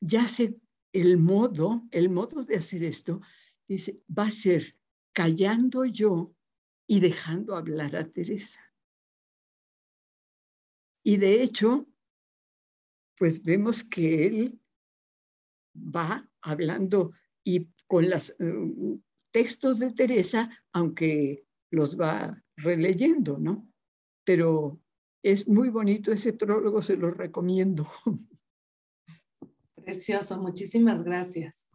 S2: ya sé el modo, el modo de hacer esto, dice, va a ser callando yo y dejando hablar a Teresa. Y de hecho, pues vemos que él va hablando y con los eh, textos de Teresa, aunque los va releyendo, ¿no? Pero es muy bonito ese prólogo, se lo recomiendo.
S1: Precioso, muchísimas gracias.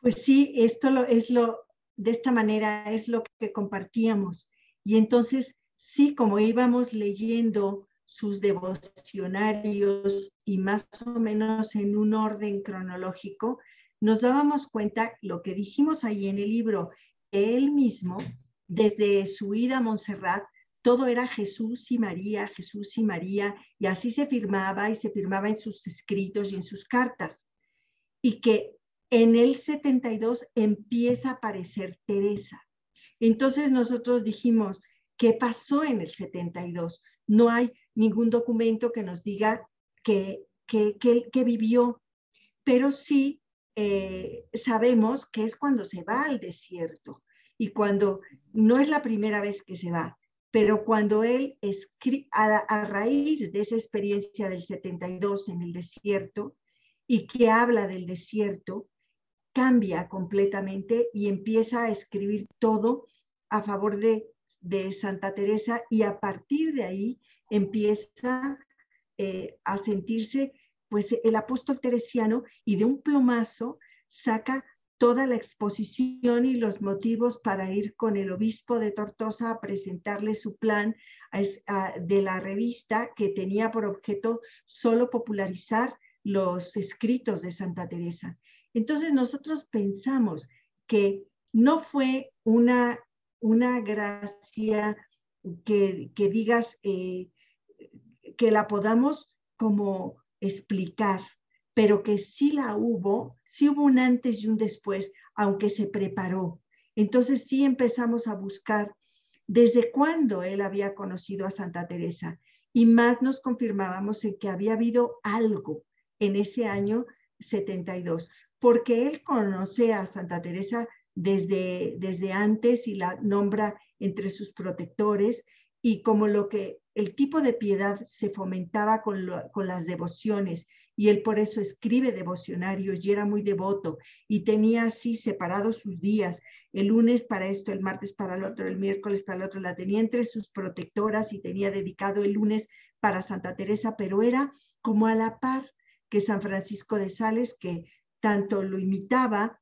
S3: Pues sí, esto lo, es lo, de esta manera es lo que compartíamos. Y entonces, sí, como íbamos leyendo sus devocionarios y más o menos en un orden cronológico, nos dábamos cuenta lo que dijimos ahí en el libro, él mismo, desde su ida a Montserrat, todo era Jesús y María, Jesús y María, y así se firmaba y se firmaba en sus escritos y en sus cartas. Y que en el 72 empieza a aparecer Teresa. Entonces nosotros dijimos, ¿qué pasó en el 72? No hay ningún documento que nos diga que, que, vivió, pero sí eh, sabemos que es cuando se va al desierto y cuando no es la primera vez que se va, pero cuando él escribe a, a, raíz de esa experiencia del 72 en el desierto y que habla del desierto, cambia completamente y empieza a escribir todo a favor de, de Santa Teresa y a partir de ahí empieza eh, a sentirse pues el apóstol teresiano y de un plomazo saca toda la exposición y los motivos para ir con el obispo de Tortosa a presentarle su plan de la revista que tenía por objeto solo popularizar los escritos de Santa Teresa. Entonces nosotros pensamos que no fue una, una gracia que, digas eh, que la podamos como explicar, pero que sí la hubo, sí hubo un antes y un después, aunque se preparó. Entonces sí empezamos a buscar desde cuándo él había conocido a Santa Teresa y más nos confirmábamos en que había habido algo en ese año 72, porque él conoce a Santa Teresa desde, desde antes y la nombra entre sus protectores y como lo que el tipo de piedad se fomentaba con, con, las devociones y él por eso escribe devocionarios y era muy devoto y tenía así separados sus días, el lunes para esto, el martes para el otro, el miércoles para el otro, la tenía entre sus protectoras y tenía dedicado el lunes para Santa Teresa, pero era como a la par que San Francisco de Sales, que tanto lo imitaba,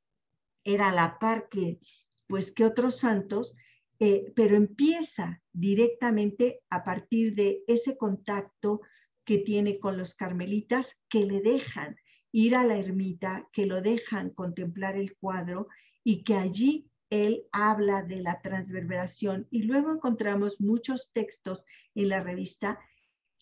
S3: era a la par que, pues, que otros santos, eh, pero empieza directamente a partir de ese contacto que tiene con los carmelitas que le dejan ir a la ermita, que lo dejan contemplar el cuadro y que allí él habla de la transverberación. Y luego encontramos muchos textos en la revista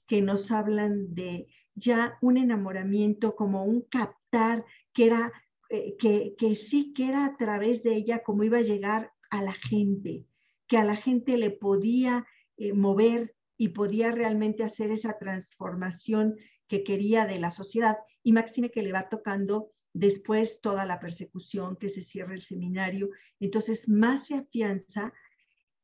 S3: que nos hablan de ya un enamoramiento como un captar que era, eh, que, sí que era a través de ella como iba a llegar a la gente, que a la gente le podía eh, mover y podía realmente hacer esa transformación que quería de la sociedad. Y Máxime que le va tocando después toda la persecución, que se cierra el seminario. Entonces, más se afianza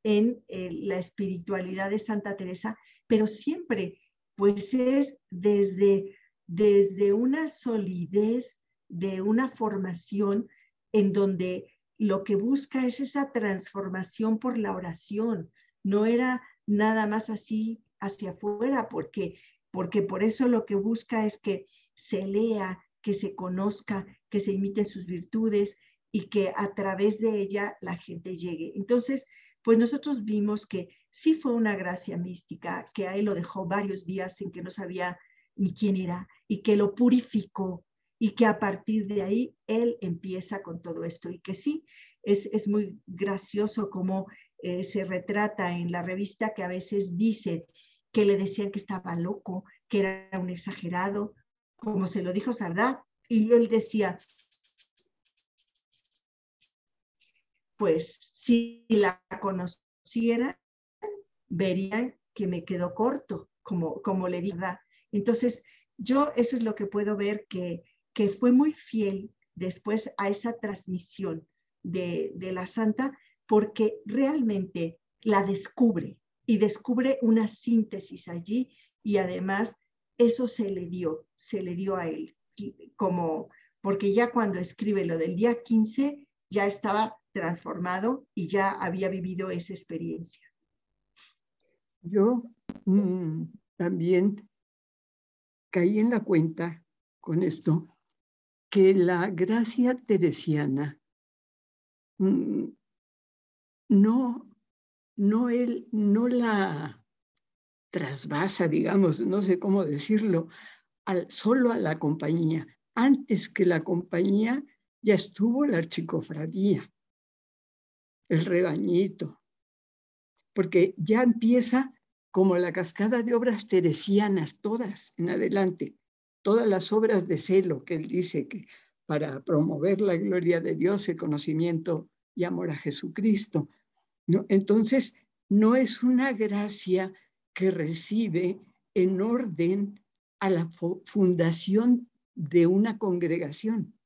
S3: en eh, la espiritualidad de Santa Teresa, pero siempre, pues es desde, desde una solidez, de una formación en donde lo que busca es esa transformación por la oración. No era nada más así hacia afuera, porque, porque por eso lo que busca es que se lea, que se conozca, que se imiten sus virtudes y que a través de ella la gente llegue. Entonces, pues nosotros vimos que sí fue una gracia mística, que a él lo dejó varios días en que no sabía ni quién era y que lo purificó y que a partir de ahí él empieza con todo esto y que sí, es, es muy gracioso como eh, se retrata en la revista que a veces dice que le decían que estaba loco, que era un exagerado, como se lo dijo Sardá, y él decía, pues si la conocieran, verían que me quedó corto, como, como le diga. Entonces, yo eso es lo que puedo ver que que fue muy fiel después a esa transmisión de, la santa porque realmente la descubre y descubre una síntesis allí y además eso se le dio, se le dio a él, como porque ya cuando escribe lo del día 15 ya estaba transformado y ya había vivido esa experiencia.
S2: Yo mm, también caí en la cuenta con esto que la gracia teresiana mm, no, no, él, no la trasvasa, digamos, no sé cómo decirlo, solo a la compañía. Antes que la compañía ya estuvo la archicofradía, el rebañito, porque ya empieza como la cascada de obras teresianas, todas en adelante todas las obras de celo que él dice que para promover la gloria de Dios, el conocimiento y amor a Jesucristo. Entonces, no es una gracia que recibe en orden a la fundación de una congregación,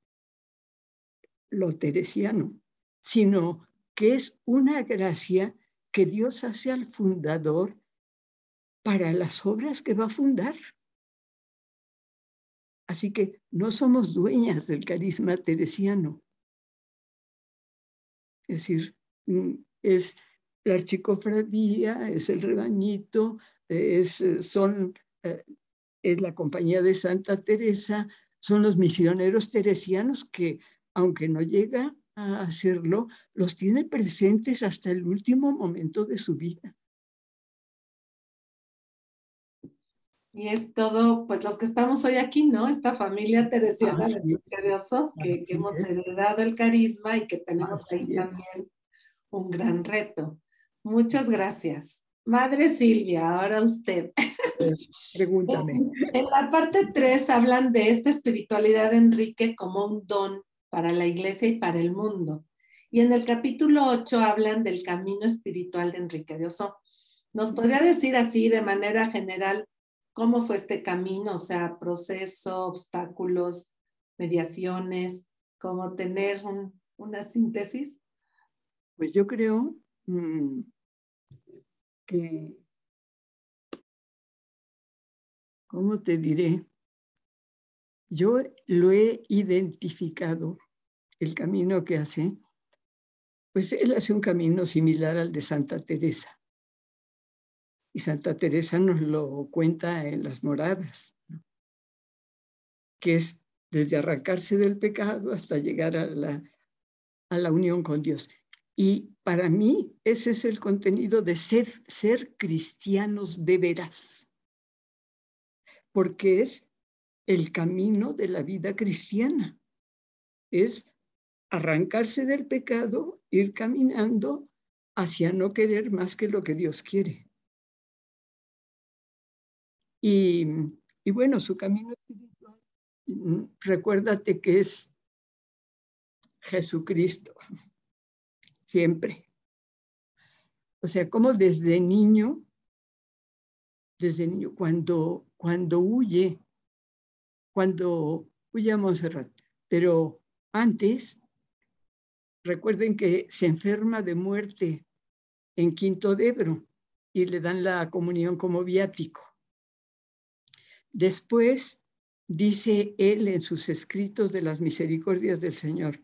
S2: lo teresiano, sino que es una gracia que Dios hace al fundador para las obras que va a fundar. Así que no somos dueñas del carisma teresiano. Es decir, mm, es la archicofradía, es el rebañito, es, eh, son, eh, es la compañía de Santa Teresa, son los misioneros teresianos que, aunque no llega a hacerlo, los tiene presentes hasta el último momento de su vida.
S1: Y es todo, pues los que estamos hoy aquí, ¿no? Esta familia teresiana de que, que hemos heredado el carisma y que tenemos ahí también un gran reto. Muchas gracias. Madre Silvia, ahora usted.
S2: Pregúntame.
S1: En la parte 3 hablan de esta espiritualidad de Enrique como un don para la iglesia y para el mundo. Y en el capítulo 8 hablan del camino espiritual de Enrique de Oso. ¿Nos podría decir así de manera general cómo fue este camino? O sea, proceso, obstáculos, mediaciones, cómo tener una síntesis.
S2: Pues yo creo mm, que, ¿cómo te diré? Yo lo he identificado, el camino que hace, pues él hace un camino similar al de Santa Teresa. Y Santa Teresa nos lo cuenta en las moradas, que es desde arrancarse del pecado hasta llegar a la, a la unión con Dios. Y para mí ese es el contenido de ser, ser cristianos de veras, porque es el camino de la vida cristiana. Es arrancarse del pecado, ir caminando hacia no querer más que lo que Dios quiere. Y, bueno, su camino espiritual, mm, recuérdate que es Jesucristo, siempre. O sea, como desde niño, desde niño, cuando, cuando huye cuando fui a Montserrat. Pero antes, recuerden que se enferma de muerte en Quinto de Ebro y le dan la comunión como viático. Después, dice él en sus escritos de las misericordias del Señor,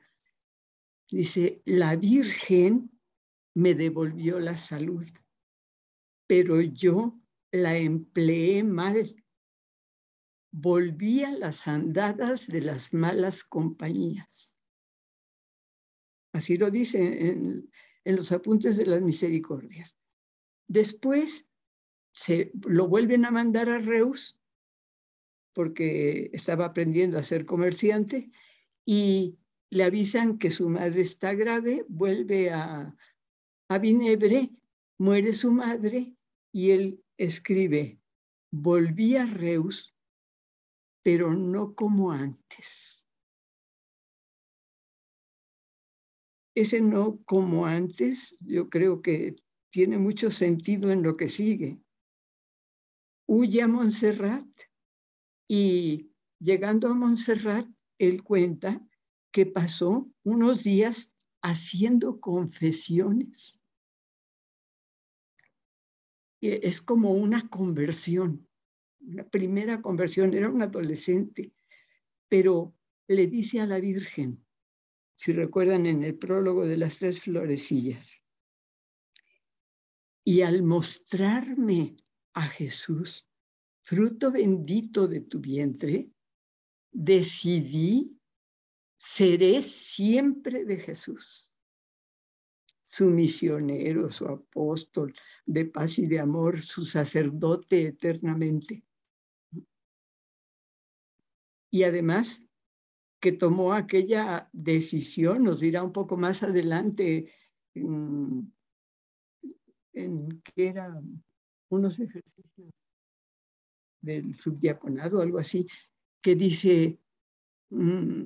S2: dice, la Virgen me devolvió la salud, pero yo la empleé mal volví a las andadas de las malas compañías. Así lo dice en, los apuntes de las misericordias. Después se lo vuelven a mandar a Reus porque estaba aprendiendo a ser comerciante y le avisan que su madre está grave, vuelve a, a Vinebre, muere su madre y él escribe, volví a Reus pero no como antes. Ese no como antes, yo creo que tiene mucho sentido en lo que sigue. Huye a Montserrat y llegando a Montserrat, él cuenta que pasó unos días haciendo confesiones. Es como una conversión una primera conversión, era un adolescente, pero le dice a la Virgen, si recuerdan en el prólogo de las tres florecillas, y al mostrarme a Jesús, fruto bendito de tu vientre, decidí, seré siempre de Jesús, su misionero, su apóstol de paz y de amor, su sacerdote eternamente. Y además que tomó aquella decisión, nos dirá un poco más adelante en, que eran unos ejercicios del subdiaconado, algo así, que dice, mm,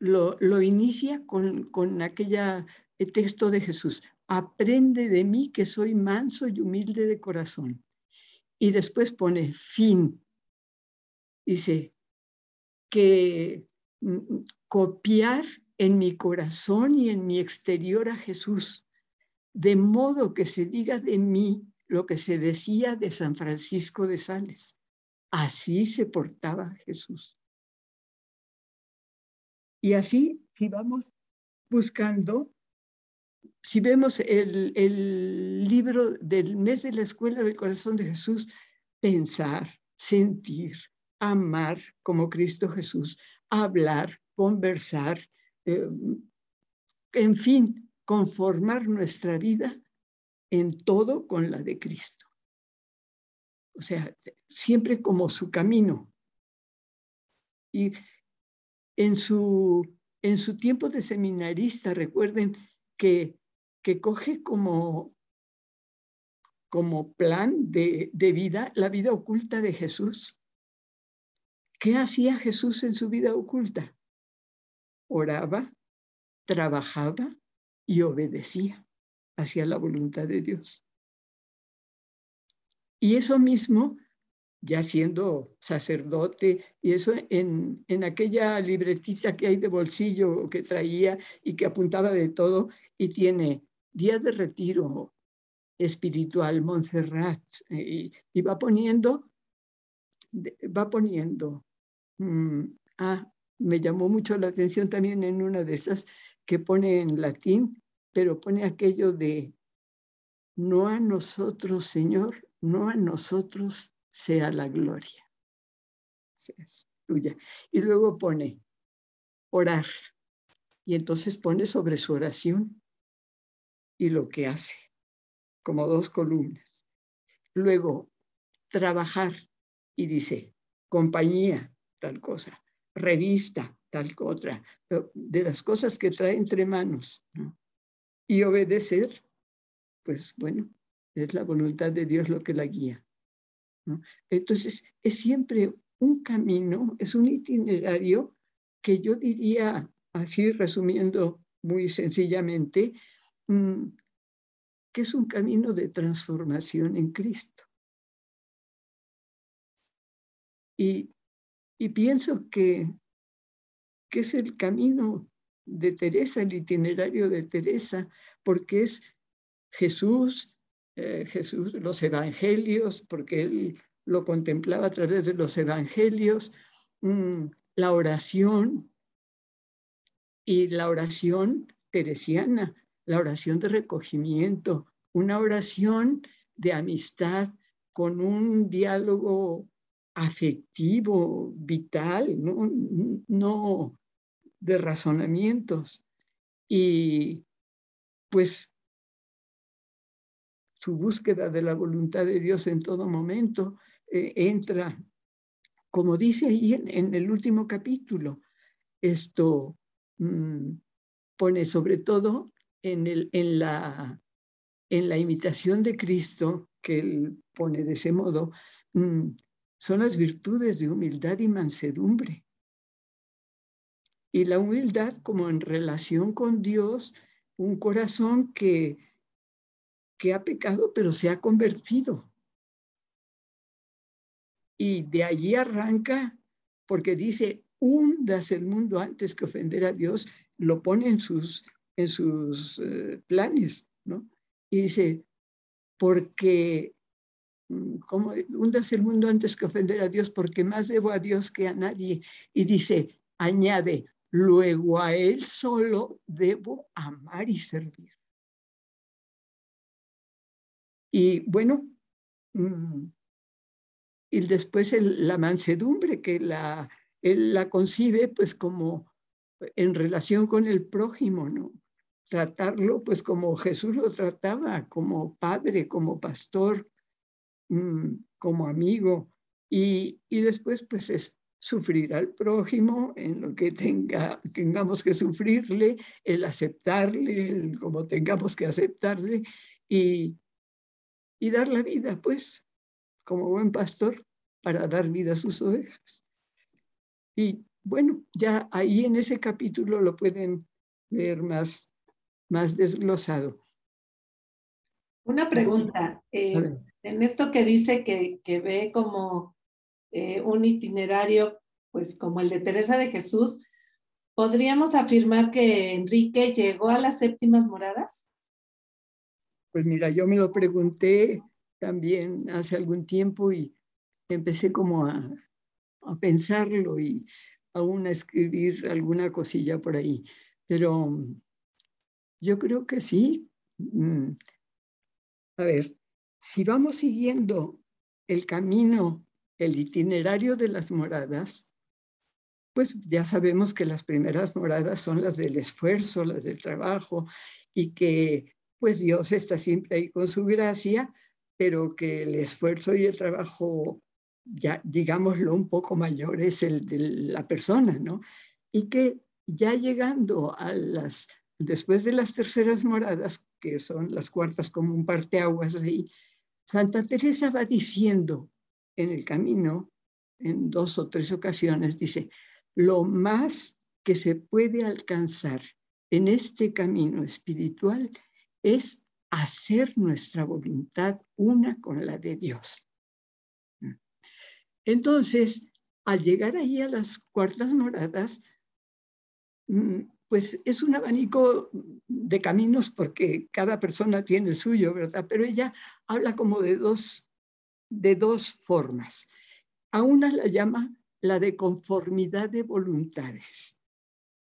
S2: lo, lo, inicia con, con aquella texto de Jesús, aprende de mí que soy manso y humilde de corazón. Y después pone fin. Dice que mm, mm, copiar en mi corazón y en mi exterior a Jesús de modo que se diga de mí lo que se decía de San Francisco de Sales. Así se portaba Jesús. Y así, si vamos buscando, si vemos el, el libro del mes de la escuela del corazón de Jesús, pensar, sentir, amar como Cristo Jesús, hablar, conversar, eh, en fin, conformar nuestra vida en todo con la de Cristo. O sea, siempre como su camino. Y en su, en su tiempo de seminarista, recuerden que, que coge como, como plan de, de vida la vida oculta de Jesús. ¿Qué hacía Jesús en su vida oculta? Oraba, trabajaba y obedecía hacia la voluntad de Dios. Y eso mismo, ya siendo sacerdote, y eso en, en aquella libretita que hay de bolsillo que traía y que apuntaba de todo, y tiene días de retiro espiritual, Montserrat, y, y va poniendo, va poniendo, mm, ah, me llamó mucho la atención también en una de esas que pone en latín, pero pone aquello de, no a nosotros, Señor, no a nosotros sea la gloria. Tuya. Y luego pone orar. Y entonces pone sobre su oración y lo que hace, como dos columnas. Luego, trabajar y dice, compañía, tal cosa, revista, tal otra, de las cosas que trae entre manos. Y obedecer, pues bueno, es la voluntad de Dios lo que la guía. Entonces, es siempre un camino, es un itinerario que yo diría, así resumiendo muy sencillamente, mm, que es un camino de transformación en Cristo. Y, y pienso que, que es el camino de Teresa, el itinerario de Teresa, porque es Jesús, eh, Jesús, los evangelios, porque él lo contemplaba a través de los evangelios, mm, la oración y la oración teresiana, la oración de recogimiento, una oración de amistad con un diálogo afectivo, vital, no, no de razonamientos. Y pues su búsqueda de la voluntad de Dios en todo momento eh, entra, como dice ahí en, el último capítulo, esto mm, pone sobre todo en, el, en, la, en la imitación de Cristo, que él pone de ese modo, mm, son las virtudes de humildad y mansedumbre. Y la humildad como en relación con Dios, un corazón que que ha pecado, pero se ha convertido. Y de allí arranca, porque dice, hundas el mundo antes que ofender a Dios, lo pone en sus, en sus eh, planes, ¿no? Y dice, porque, mm, ¿cómo hundas el mundo antes que ofender a Dios? Porque más debo a Dios que a nadie. Y dice, añade, luego a Él solo debo amar y servir. Y bueno, mm, y después la mansedumbre que la, él la concibe pues como en relación con el prójimo, ¿no? Tratarlo pues como Jesús lo trataba, como padre, como pastor, mm, como amigo. Y, y después pues es sufrir al prójimo en lo que tenga, tengamos que sufrirle, el aceptarle, el, como tengamos que aceptarle. Y, y dar la vida, pues, como buen pastor, para dar vida a sus ovejas. Y bueno, ya ahí en ese capítulo lo pueden leer más, más desglosado.
S1: Una pregunta. Eh, en esto que dice que, que ve como eh, un itinerario, pues como el de Teresa de Jesús, ¿podríamos afirmar que Enrique llegó a las séptimas moradas?
S2: Pues mira, yo me lo pregunté también hace algún tiempo y empecé como a, a pensarlo y aún a escribir alguna cosilla por ahí. Pero yo creo que sí. Mm, a ver, si vamos siguiendo el camino, el itinerario de las moradas, pues ya sabemos que las primeras moradas son las del esfuerzo, las del trabajo, y que pues Dios está siempre ahí con su gracia, pero que el esfuerzo y el trabajo, ya digámoslo un poco mayor, es el de la persona, ¿no? Y que ya llegando a las, después de las terceras moradas, que son las cuartas como un parteaguas ahí, Santa Teresa va diciendo en el camino, en dos o tres ocasiones, dice, lo más que se puede alcanzar en este camino espiritual es hacer nuestra voluntad una con la de Dios. Entonces, al llegar ahí a las cuartas moradas, mm, pues es un abanico de caminos porque cada persona tiene el suyo, ¿verdad? Pero ella habla como de dos, de dos formas. A una la llama la de conformidad de voluntades.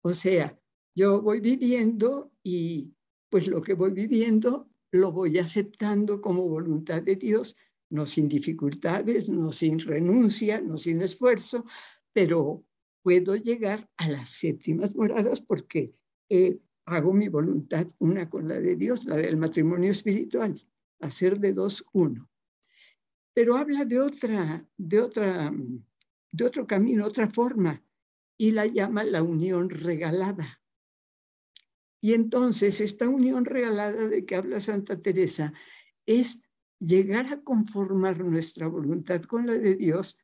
S2: O sea, yo voy viviendo y pues lo que voy viviendo lo voy aceptando como voluntad de Dios, no sin dificultades, no sin renuncia, no sin esfuerzo, pero puedo llegar a las séptimas moradas porque eh, hago mi voluntad una con la de Dios, la del matrimonio espiritual, hacer de dos uno. Pero habla de otra, de otra, de otro camino, otra forma, y la llama la unión regalada. Y entonces esta unión regalada de que habla Santa Teresa es llegar a conformar nuestra voluntad con la de Dios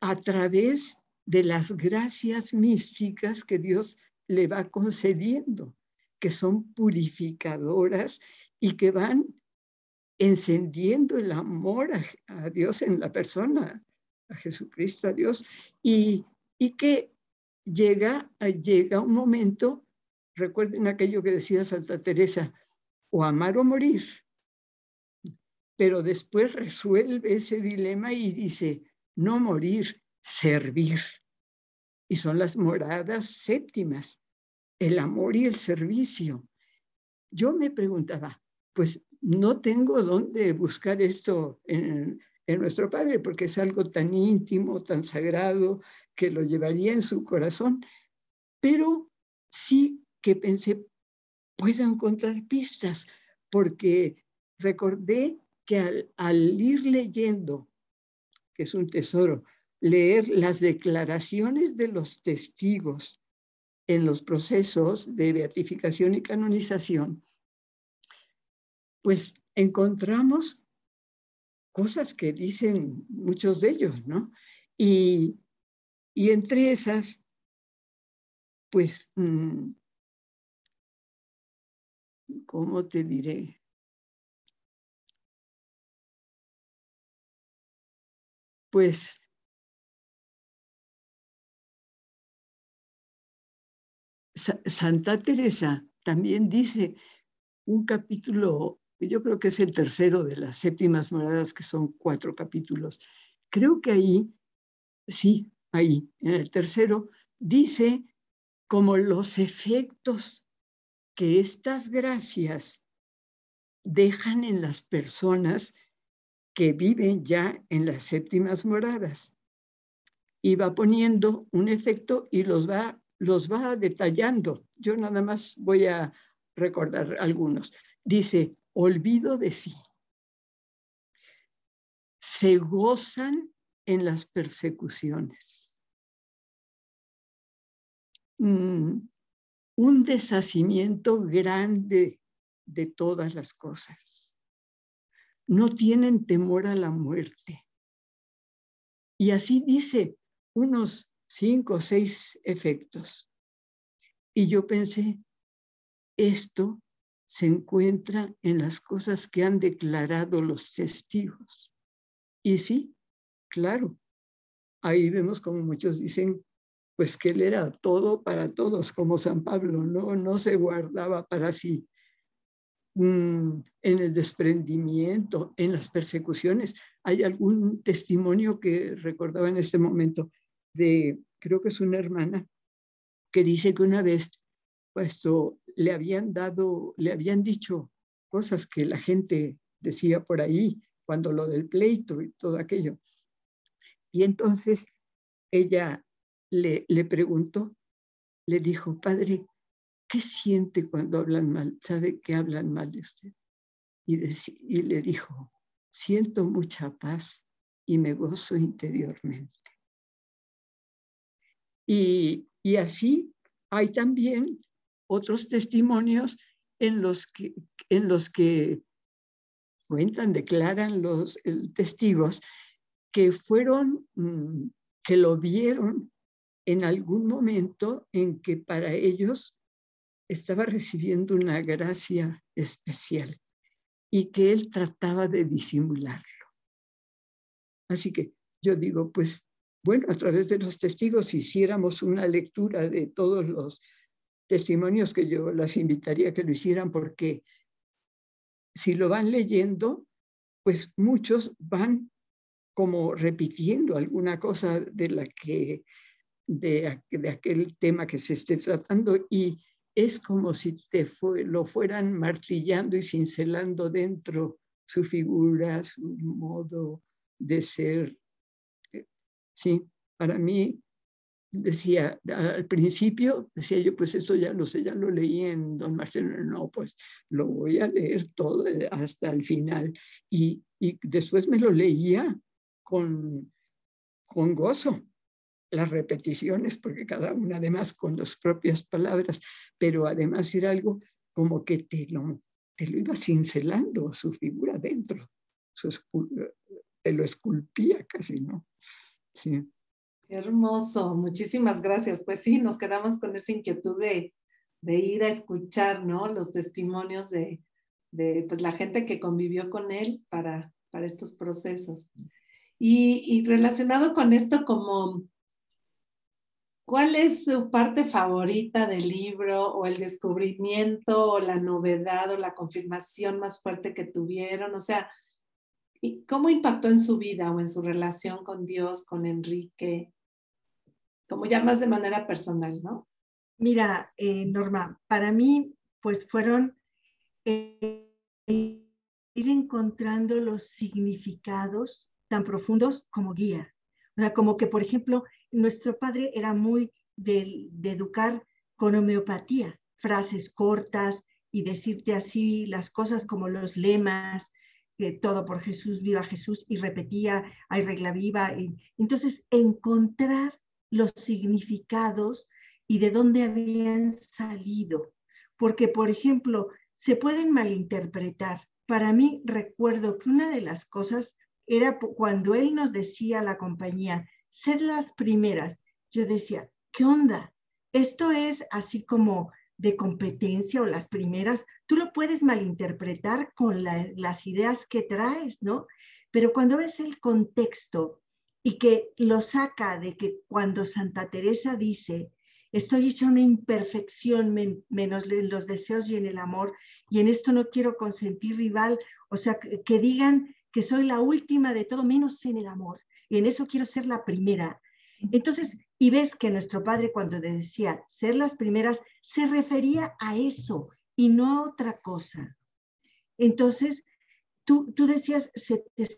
S2: a través de las gracias místicas que Dios le va concediendo, que son purificadoras y que van encendiendo el amor a, Dios en la persona, a Jesucristo, a Dios, y, y que llega, llega un momento, recuerden aquello que decía Santa Teresa, o amar o morir, pero después resuelve ese dilema y dice, no morir, servir. Y son las moradas séptimas, el amor y el servicio. Yo me preguntaba, pues no tengo dónde buscar esto en, nuestro Padre, porque es algo tan íntimo, tan sagrado, que lo llevaría en su corazón. Pero sí que pensé, puedo encontrar pistas, porque recordé que al ir leyendo que es un tesoro, leer las declaraciones de los testigos en los procesos de beatificación y canonización, pues encontramos cosas que dicen muchos de ellos, ¿no? Y, y entre esas, pues, mm, ¿cómo te diré? pues Santa Teresa también dice un capítulo, yo creo que es el tercero de las séptimas moradas, que son cuatro capítulos. Creo que ahí, sí, ahí, en el tercero, dice como los efectos que estas gracias dejan en las personas que viven ya en las séptimas moradas. Y va poniendo un efecto y los va, los va detallando. Yo nada más voy a recordar algunos. Dice, olvido de sí. Se gozan en las persecuciones. Mm, un deshacimiento grande de todas las cosas no tienen temor a la muerte. Y así dice unos cinco o seis efectos. Y yo pensé, esto se encuentra en las cosas que han declarado los testigos. Y sí, claro, ahí vemos como muchos dicen, pues que él era todo para todos, como San Pablo, no, no se guardaba para sí. Mm, en el desprendimiento, en las persecuciones. Hay algún testimonio que recordaba en este momento de, creo que es una hermana, que dice que una vez, puesto, le habían dado, le habían dicho cosas que la gente decía por ahí, cuando lo del pleito y todo aquello. Y entonces ella le, le preguntó, le dijo, padre, ¿qué siente cuando hablan mal? ¿Sabe que hablan mal de usted? Y, y le dijo, siento mucha paz y me gozo interiormente. Y, y así hay también otros testimonios en los que, en los que cuentan, declaran los testigos que fueron, mm, que lo vieron en algún momento en que para ellos estaba recibiendo una gracia especial y que él trataba de disimularlo. Así que yo digo, pues bueno, a través de los testigos, si hiciéramos una lectura de todos los testimonios que yo las invitaría a que lo hicieran, porque si lo van leyendo, pues muchos van como repitiendo alguna cosa de la que de, de aquel tema que se esté tratando y es como si te lo fueran martillando y cincelando dentro su figura, su modo de ser. Sí, para mí, decía, al principio, decía yo, pues eso ya lo sé, ya lo leí en Don Marcelo, no, pues lo voy a leer todo eh, hasta el final. Y, y después me lo leía con, con gozo, las repeticiones, porque cada una además con las propias palabras, pero además era algo como que te lo, te lo iba cincelando su figura dentro, te lo esculpía casi, ¿no? Sí.
S1: Hermoso, muchísimas gracias. Pues sí, nos quedamos con esa inquietud de, de ir a escuchar, ¿no? Los testimonios de, de pues, la gente que convivió con él para, para estos procesos. Y, relacionado con esto, como ¿Cuál es su parte favorita del libro o el descubrimiento o la novedad o la confirmación más fuerte que tuvieron? O sea, ¿cómo impactó en su vida o en su relación con Dios, con Enrique? Como ya más de manera personal, ¿no?
S3: Mira, eh, Norma, para mí, pues fueron eh, ir encontrando los significados tan profundos como guía. O sea, como que, por ejemplo, nuestro padre era muy de, educar con homeopatía, frases cortas y decirte así las cosas como los lemas, que todo por Jesús, viva Jesús, y repetía, hay regla viva. Y, entonces, encontrar los significados y de dónde habían salido. Porque, por ejemplo, se pueden malinterpretar. Para mí, recuerdo que una de las cosas era cuando él nos decía a la compañía, sed las primeras. Yo decía, ¿qué onda? Esto es así como de competencia o las primeras, tú lo puedes malinterpretar con las ideas que traes, ¿no? Pero cuando ves el contexto y que lo saca de que cuando Santa Teresa dice, estoy hecha una imperfección menos en los deseos y en el amor, y en esto no quiero consentir rival, o sea, que digan que soy la última de todo, menos en el amor y en eso quiero ser la primera. Entonces, y ves que nuestro padre cuando decía ser las primeras, se refería a eso y no a otra cosa. Entonces, tú, tú decías, se te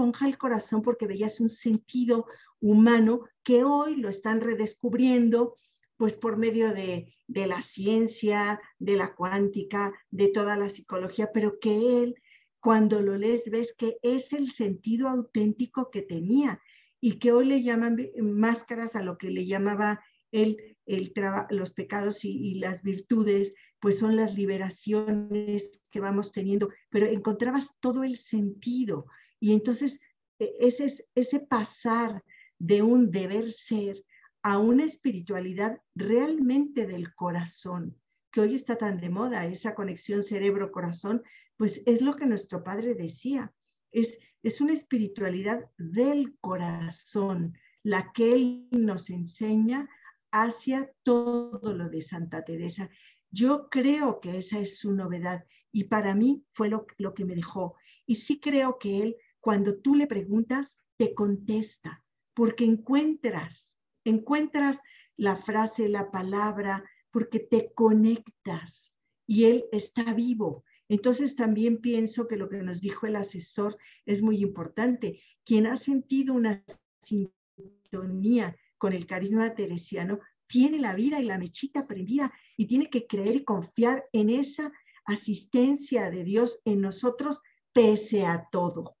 S3: esponja el corazón porque veías un sentido humano que hoy lo están redescubriendo, pues por medio de, de la ciencia, de la cuántica, de toda la psicología, pero que él cuando lo lees ves que es el sentido auténtico que tenía y que hoy le llaman máscaras a lo que le llamaba él el los pecados y, las virtudes, pues son las liberaciones que vamos teniendo, pero encontrabas todo el sentido y entonces e, ese, ese pasar de un deber ser a una espiritualidad realmente del corazón, que hoy está tan de moda, esa conexión cerebro-corazón, pues es lo que nuestro padre decía, es, es una espiritualidad del corazón, la que él nos enseña hacia todo lo de Santa Teresa. Yo creo que esa es su novedad y para mí fue lo, lo que me dejó. Y sí creo que él, cuando tú le preguntas, te contesta, porque encuentras, encuentras la frase, la palabra, porque te conectas y él está vivo. Entonces también pienso que lo que nos dijo el asesor es muy importante. Quien ha sentido una sintonía con el carisma teresiano tiene la vida y la mechita prendida y tiene que creer y confiar en esa asistencia de Dios en nosotros pese a todo,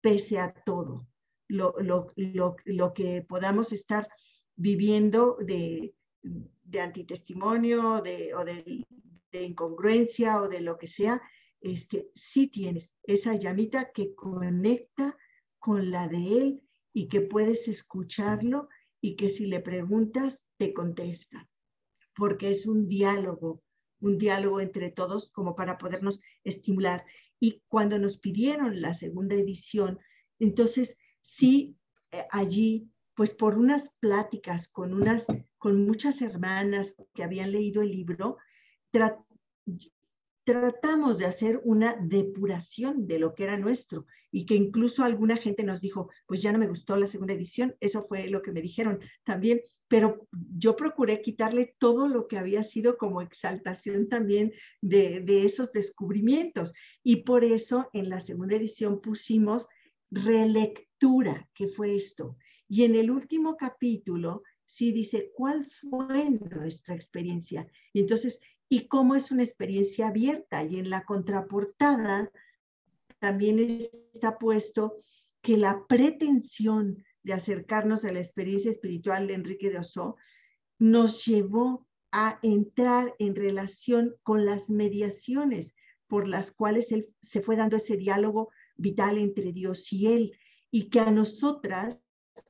S3: pese a todo lo, lo que podamos estar viviendo de, de antitestimonio de, o de, incongruencia o de lo que sea, este, sí tienes esa llamita que conecta con la de él y que puedes escucharlo y que si le preguntas te contesta, porque es un diálogo, un diálogo entre todos como para podernos estimular. Y cuando nos pidieron la segunda edición, entonces sí, eh, allí pues por unas pláticas con, unas, con muchas hermanas que habían leído el libro, tratamos de hacer una depuración de lo que era nuestro y que incluso alguna gente nos dijo, pues ya no me gustó la segunda edición, eso fue lo que me dijeron también, pero yo procuré quitarle todo lo que había sido como exaltación también de, esos descubrimientos y por eso en la segunda edición pusimos relectura, que fue esto, y en el último capítulo, sí dice, ¿cuál fue nuestra experiencia? Y entonces, ¿y cómo es una experiencia abierta? Y en la contraportada también está puesto que la pretensión de acercarnos a la experiencia espiritual de Enrique de Oso nos llevó a entrar en relación con las mediaciones por las cuales él se fue dando ese diálogo vital entre Dios y él, y que a nosotras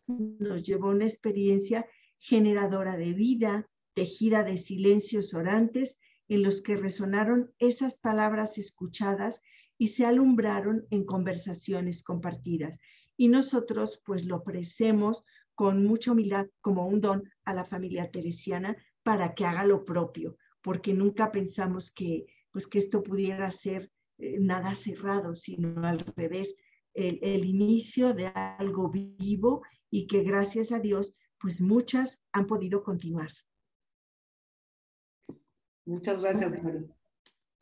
S3: nos llevó una experiencia generadora de vida, tejida de silencios orantes en los que resonaron esas palabras escuchadas y se alumbraron en conversaciones compartidas. Y nosotros pues lo ofrecemos con mucha humildad como un don a la familia teresiana para que haga lo propio, porque nunca pensamos que pues que esto pudiera ser eh, nada cerrado, sino al revés, el, el inicio de algo vivo y que gracias a Dios, pues muchas han podido continuar.
S1: Muchas gracias,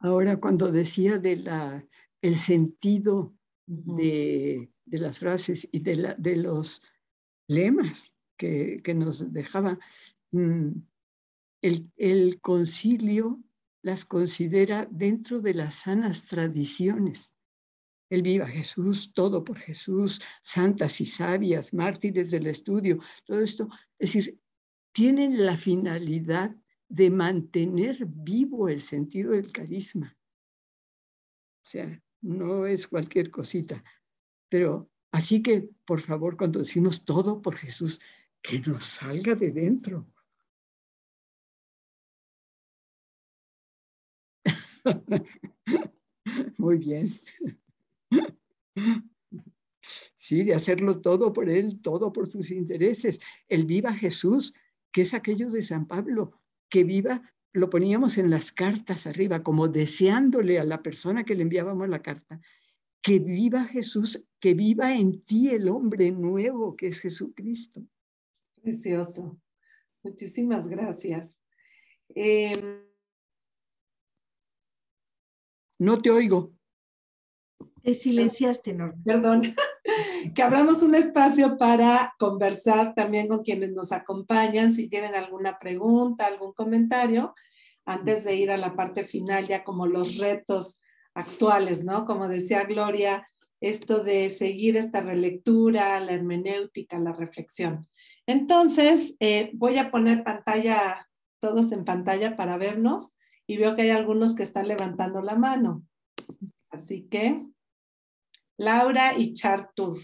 S2: Ahora, cuando decía de la, el sentido de, de, las frases y de, la, de los lemas que, que nos dejaba, mm, el, el concilio las considera dentro de las sanas tradiciones. El viva Jesús, todo por Jesús, santas y sabias, mártires del estudio, todo esto. Es decir, tienen la finalidad de mantener vivo el sentido del carisma. O sea, no es cualquier cosita. Pero así que, por favor, cuando decimos todo por Jesús, que nos salga de dentro. Muy bien. Sí, de hacerlo todo por Él, todo por sus intereses. El viva Jesús, que es aquello de San Pablo, que viva, lo poníamos en las cartas arriba, como deseándole a la persona que le enviábamos la carta, que viva Jesús, que viva en ti el hombre nuevo que es Jesucristo.
S1: Precioso. Muchísimas gracias. Em,
S2: no te oigo.
S3: Te silenciaste, Norma.
S1: Perdón. que abramos un espacio para conversar también con quienes nos acompañan, si tienen alguna pregunta, algún comentario, antes de ir a la parte final, ya como los retos actuales, ¿no? Como decía Gloria, esto de seguir esta relectura, la hermenéutica, la reflexión. Entonces, eh, voy a poner pantalla, todos en pantalla para vernos y veo que hay algunos que están levantando la mano. Así que Laura y Chartur.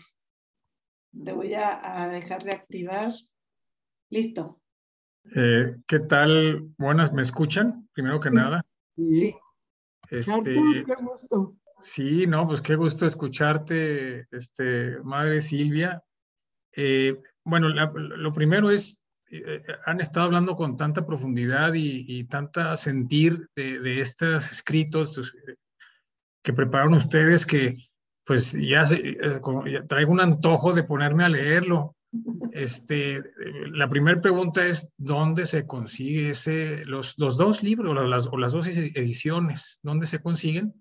S1: Le voy a, dejar reactivar. Listo.
S4: Eh, ¿Qué tal? Buenas, ¿me escuchan? Primero que nada.
S2: Sí.
S4: Este,
S2: qué gusto.
S4: Sí, no, pues qué gusto escucharte, este, Madre Silvia. Eh, bueno, lo primero es, eh, han estado hablando con tanta profundidad y, tanta sentir de, estos escritos que prepararon ustedes que pues ya, ya, traigo un antojo de ponerme a leerlo. Este, la primera pregunta es, ¿dónde se consigue ese, los, los dos libros o las, o las dos ediciones? ¿Dónde se consiguen?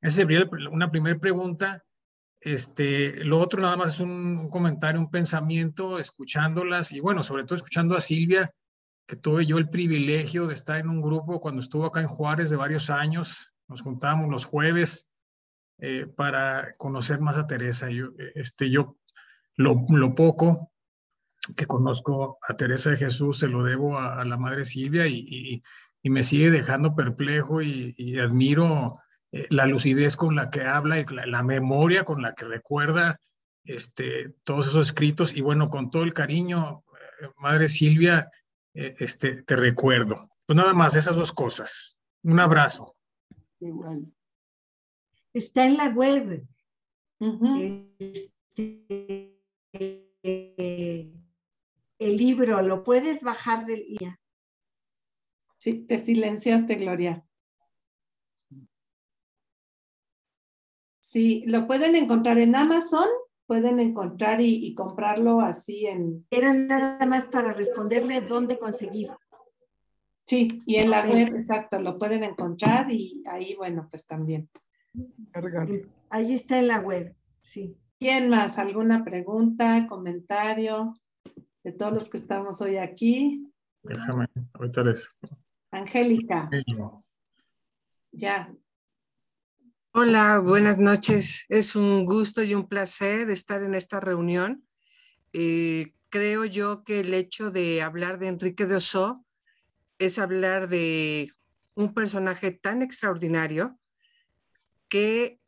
S4: Esa sería una primera pregunta. Este, lo otro nada más es un, comentario, un pensamiento, escuchándolas y bueno, sobre todo escuchando a Silvia, que tuve yo el privilegio de estar en un grupo cuando estuvo acá en Juárez de varios años. Nos juntábamos los jueves eh, para conocer más a Teresa. Yo, este, yo lo, lo, poco que conozco a Teresa de Jesús se lo debo a, la Madre Silvia y, y, me sigue dejando perplejo y, admiro eh, la lucidez con la que habla y la, memoria con la que recuerda este, todos esos escritos. Y bueno, con todo el cariño, eh, Madre Silvia, eh, este, te recuerdo. Pues nada más, esas dos cosas. Un abrazo.
S3: Igual. Está en la web. Este, el libro, lo puedes bajar del día.
S1: Sí, te silenciaste, Gloria. Sí, lo pueden encontrar en Amazon, pueden encontrar y, comprarlo así en...
S3: Era nada más para responderle dónde conseguir.
S1: Sí, y en la web, exacto, lo pueden encontrar y ahí, bueno, pues también.
S3: Ahí está en la web, sí.
S1: ¿Quién más? ¿Alguna pregunta, comentario de todos los que estamos hoy aquí?
S4: Déjame, ahorita les.
S1: Angélica. Ya,
S5: Hola, buenas noches. Es un gusto y un placer estar en esta reunión. Eh, creo yo que el hecho de hablar de Enrique de Oso es hablar de un personaje tan extraordinario que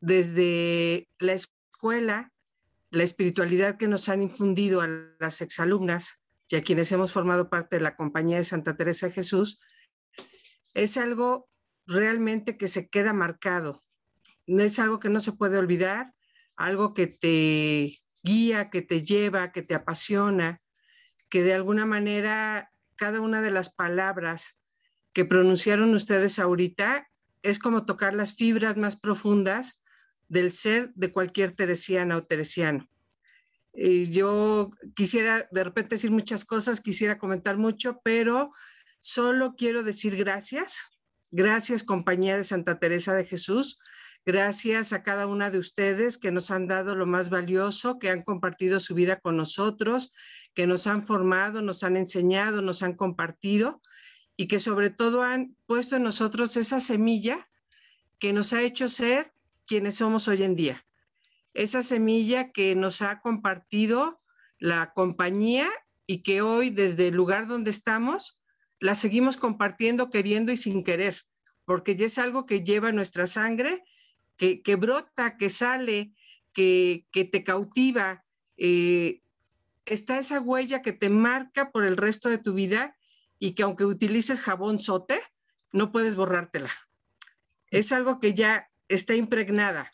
S5: desde la escuela, la espiritualidad que nos han infundido a las exalumnas y a quienes hemos formado parte de la compañía de Santa Teresa de Jesús, es algo realmente que se queda marcado. Es algo que no se puede olvidar, algo que te guía, que te lleva, que te apasiona, que de alguna manera cada una de las palabras que pronunciaron ustedes ahorita es como tocar las fibras más profundas del ser de cualquier teresiana o teresiano. Y yo quisiera de repente decir muchas cosas, quisiera comentar mucho, pero solo quiero decir gracias Gracias, compañía de Santa Teresa de Jesús. Gracias a cada una de ustedes que nos han dado lo más valioso, que han compartido su vida con nosotros, que nos han formado, nos han enseñado, nos han compartido y que sobre todo han puesto en nosotros esa semilla que nos ha hecho ser quienes somos hoy en día. Esa semilla que nos ha compartido la compañía y que hoy desde el lugar donde estamos la seguimos compartiendo queriendo y sin querer, porque ya es algo que lleva nuestra sangre, que, brota, que sale, que, te cautiva. Eh, está esa huella que te marca por el resto de tu vida y que aunque utilices jabón sote, no puedes borrártela. Es algo que ya está impregnada.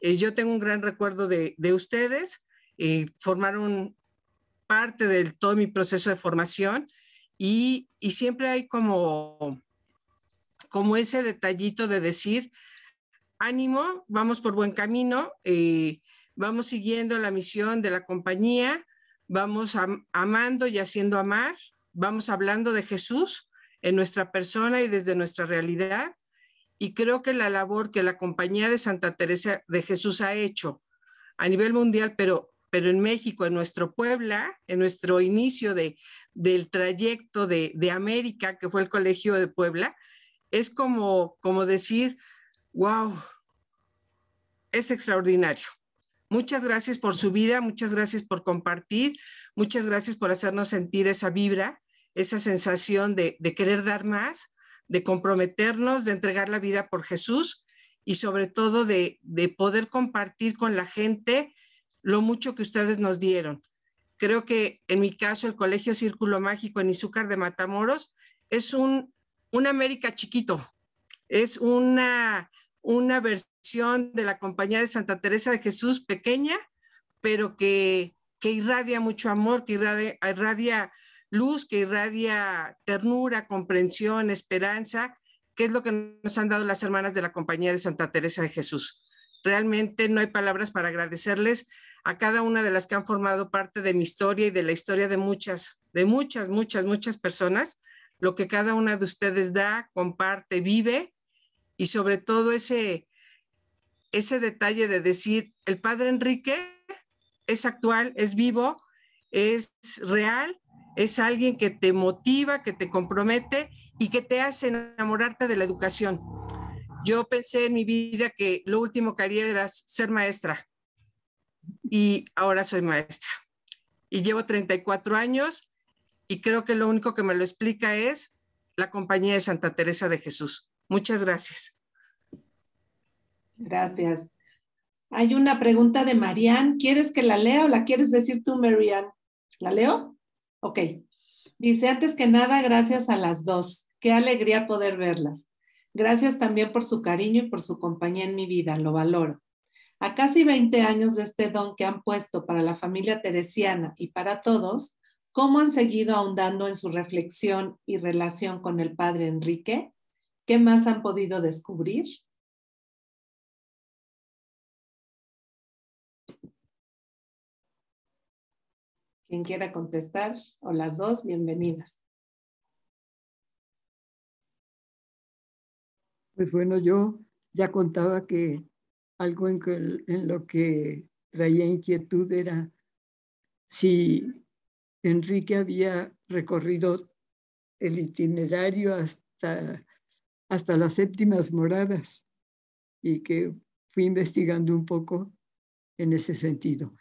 S5: Eh, yo tengo un gran recuerdo de, ustedes, eh, formaron parte de todo mi proceso de formación y, siempre hay como, como ese detallito de decir, ánimo, vamos por buen camino, eh, vamos siguiendo la misión de la compañía, vamos amando y haciendo amar, vamos hablando de Jesús en nuestra persona y desde nuestra realidad. Y creo que la labor que la compañía de Santa Teresa de Jesús ha hecho a nivel mundial, pero, pero en México, en nuestro Puebla, en nuestro inicio de, del trayecto de, América, que fue el Colegio de Puebla, es como, como decir, wow, es extraordinario. Muchas gracias por su vida, muchas gracias por compartir, muchas gracias por hacernos sentir esa vibra, esa sensación de, querer dar más, de comprometernos, de entregar la vida por Jesús y sobre todo de, de poder compartir con la gente lo mucho que ustedes nos dieron. Creo que en mi caso el Colegio Círculo Mágico en Izúcar de Matamoros es un, un América chiquito, es una, una versión de la Compañía de Santa Teresa de Jesús pequeña, pero que, que irradia mucho amor, que irradia luz, que irradia ternura, comprensión, esperanza, que es lo que nos han dado las hermanas de la Compañía de Santa Teresa de Jesús. Realmente no hay palabras para agradecerles a cada una de las que han formado parte de mi historia y de la historia de muchas, de muchas, muchas, muchas personas, lo que cada una de ustedes da, comparte, vive y sobre todo ese, ese detalle de decir, el Padre Enrique es actual, es vivo, es real, es alguien que te motiva, que te compromete y que te hace enamorarte de la educación. Yo pensé en mi vida que lo último que haría era ser maestra y ahora soy maestra. Y llevo 34 años y creo que lo único que me lo explica es la compañía de Santa Teresa de Jesús. Muchas gracias.
S1: Gracias. Hay una pregunta de Marianne. ¿Quieres que la lea o la quieres decir tú, Marianne? ¿La leo? Ok. Dice, antes que nada, gracias a las dos. Qué alegría poder verlas. Gracias también por su cariño y por su compañía en mi vida. Lo valoro. A casi 20 años de este don que han puesto para la familia teresiana y para todos, ¿cómo han seguido ahondando en su reflexión y relación con el padre Enrique? ¿Qué más han podido descubrir? Quien quiera contestar, o las dos, bienvenidas.
S2: Pues bueno, yo ya contaba que algo en, en lo que traía inquietud era si Enrique había recorrido el itinerario hasta, hasta las séptimas moradas y que fui investigando un poco en ese sentido.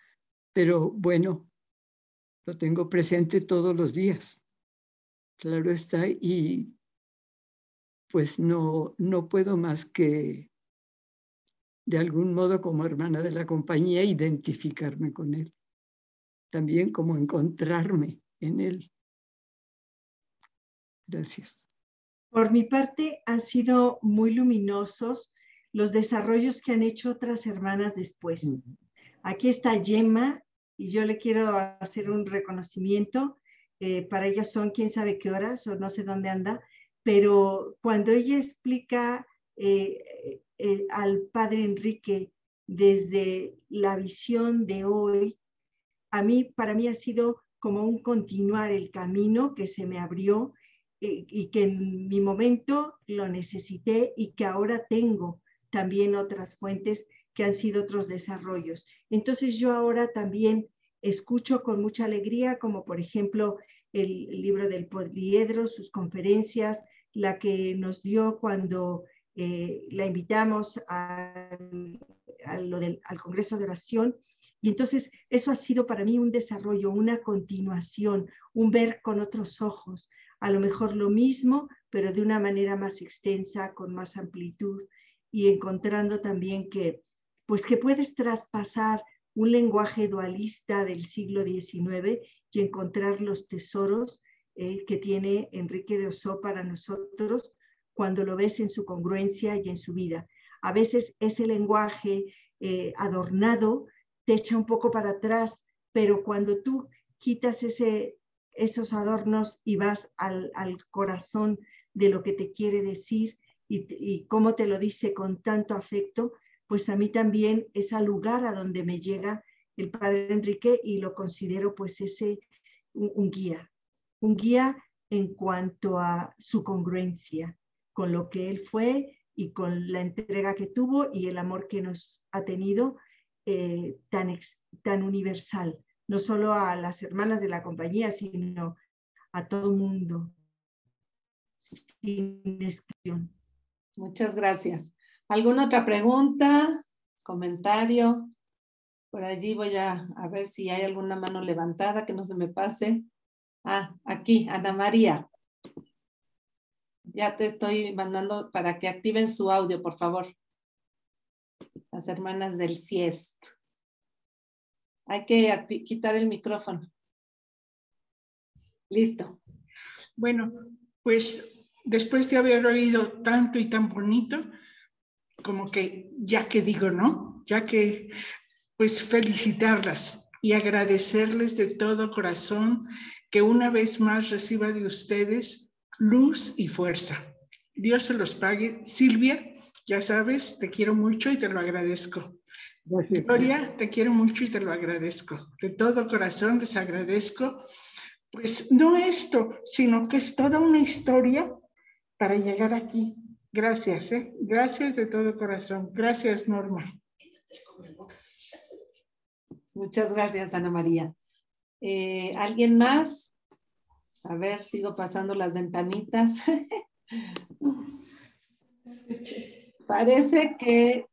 S2: Pero bueno, lo tengo presente todos los días. Claro está, y pues no, no puedo más que de algún modo como hermana de la compañía identificarme con él. También como encontrarme en él. Gracias.
S3: Por mi parte, han sido muy luminosos los desarrollos que han hecho otras hermanas después. Aquí está Gemma, y yo le quiero hacer un reconocimiento. Eh, para ella son quién sabe qué horas o no sé dónde anda, pero cuando ella explica eh, eh, al padre Enrique desde la visión de hoy, a mí, para mí ha sido como un continuar el camino que se me abrió y que en mi momento lo necesité y que ahora tengo también otras fuentes que han sido otros desarrollos. Entonces yo ahora también escucho con mucha alegría, como por ejemplo el, libro del Podriedro, sus conferencias, la que nos dio cuando eh, la invitamos al Congreso de Oración. Y entonces eso ha sido para mí un desarrollo, una continuación, un ver con otros ojos, a lo mejor lo mismo, pero de una manera más extensa, con más amplitud y encontrando también que pues que puedes traspasar un lenguaje dualista del siglo XIX y encontrar los tesoros eh, que tiene Enrique de Oso para nosotros cuando lo ves en su congruencia y en su vida. A veces ese lenguaje eh, adornado te echa un poco para atrás, pero cuando tú quitas ese, esos adornos y vas al, corazón de lo que te quiere decir y cómo te lo dice con tanto afecto, pues a mí también es al lugar a donde me llega el padre Enrique y lo considero pues ese un, guía, un guía en cuanto a su congruencia con lo que él fue y con la entrega que tuvo y el amor que nos ha tenido eh, tan, tan universal, no solo a las hermanas de la compañía, sino a todo el mundo, sin exclusión.
S1: Muchas gracias. ¿Alguna otra pregunta? ¿Comentario? Por allí voy a, ver si hay alguna mano levantada que no se me pase. Ah, aquí, Ana María. Ya te estoy mandando para que activen su audio, por favor. Las hermanas del CIEST. Hay que quitar el micrófono. Listo.
S6: Bueno, pues después de haber oído tanto y tan bonito, como que ya que digo, ¿no? Ya que, pues felicitarlas y agradecerles de todo corazón que una vez más reciba de ustedes luz y fuerza. Dios se los pague. Silvia, ya sabes, te quiero mucho y te lo agradezco. Gracias. Gloria, te quiero mucho y te lo agradezco. De todo corazón les agradezco. Pues no esto, sino que es toda una historia para llegar aquí. Gracias, ¿eh? Gracias de todo corazón. Gracias, Norma.
S1: Muchas gracias, Ana María. Eh, ¿Alguien más? A ver, sigo pasando las ventanitas. Parece que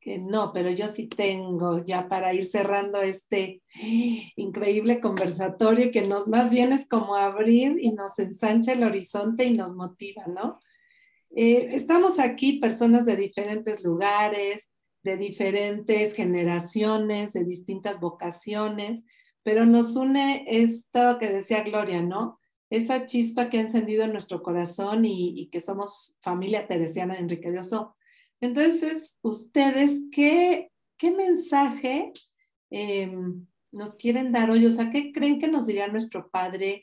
S1: que no, pero yo sí tengo ya para ir cerrando este increíble conversatorio que nos más bien es como abrir y nos ensancha el horizonte y nos motiva, ¿no? Eh, estamos aquí personas de diferentes lugares, de diferentes generaciones, de distintas vocaciones, pero nos une esto que decía Gloria, ¿no? Esa chispa que ha encendido en nuestro corazón y, que somos familia teresiana de Enrique Dioso entonces, ustedes, ¿qué, qué mensaje em, nos quieren dar hoy? O sea, ¿qué creen que nos diría nuestro Padre?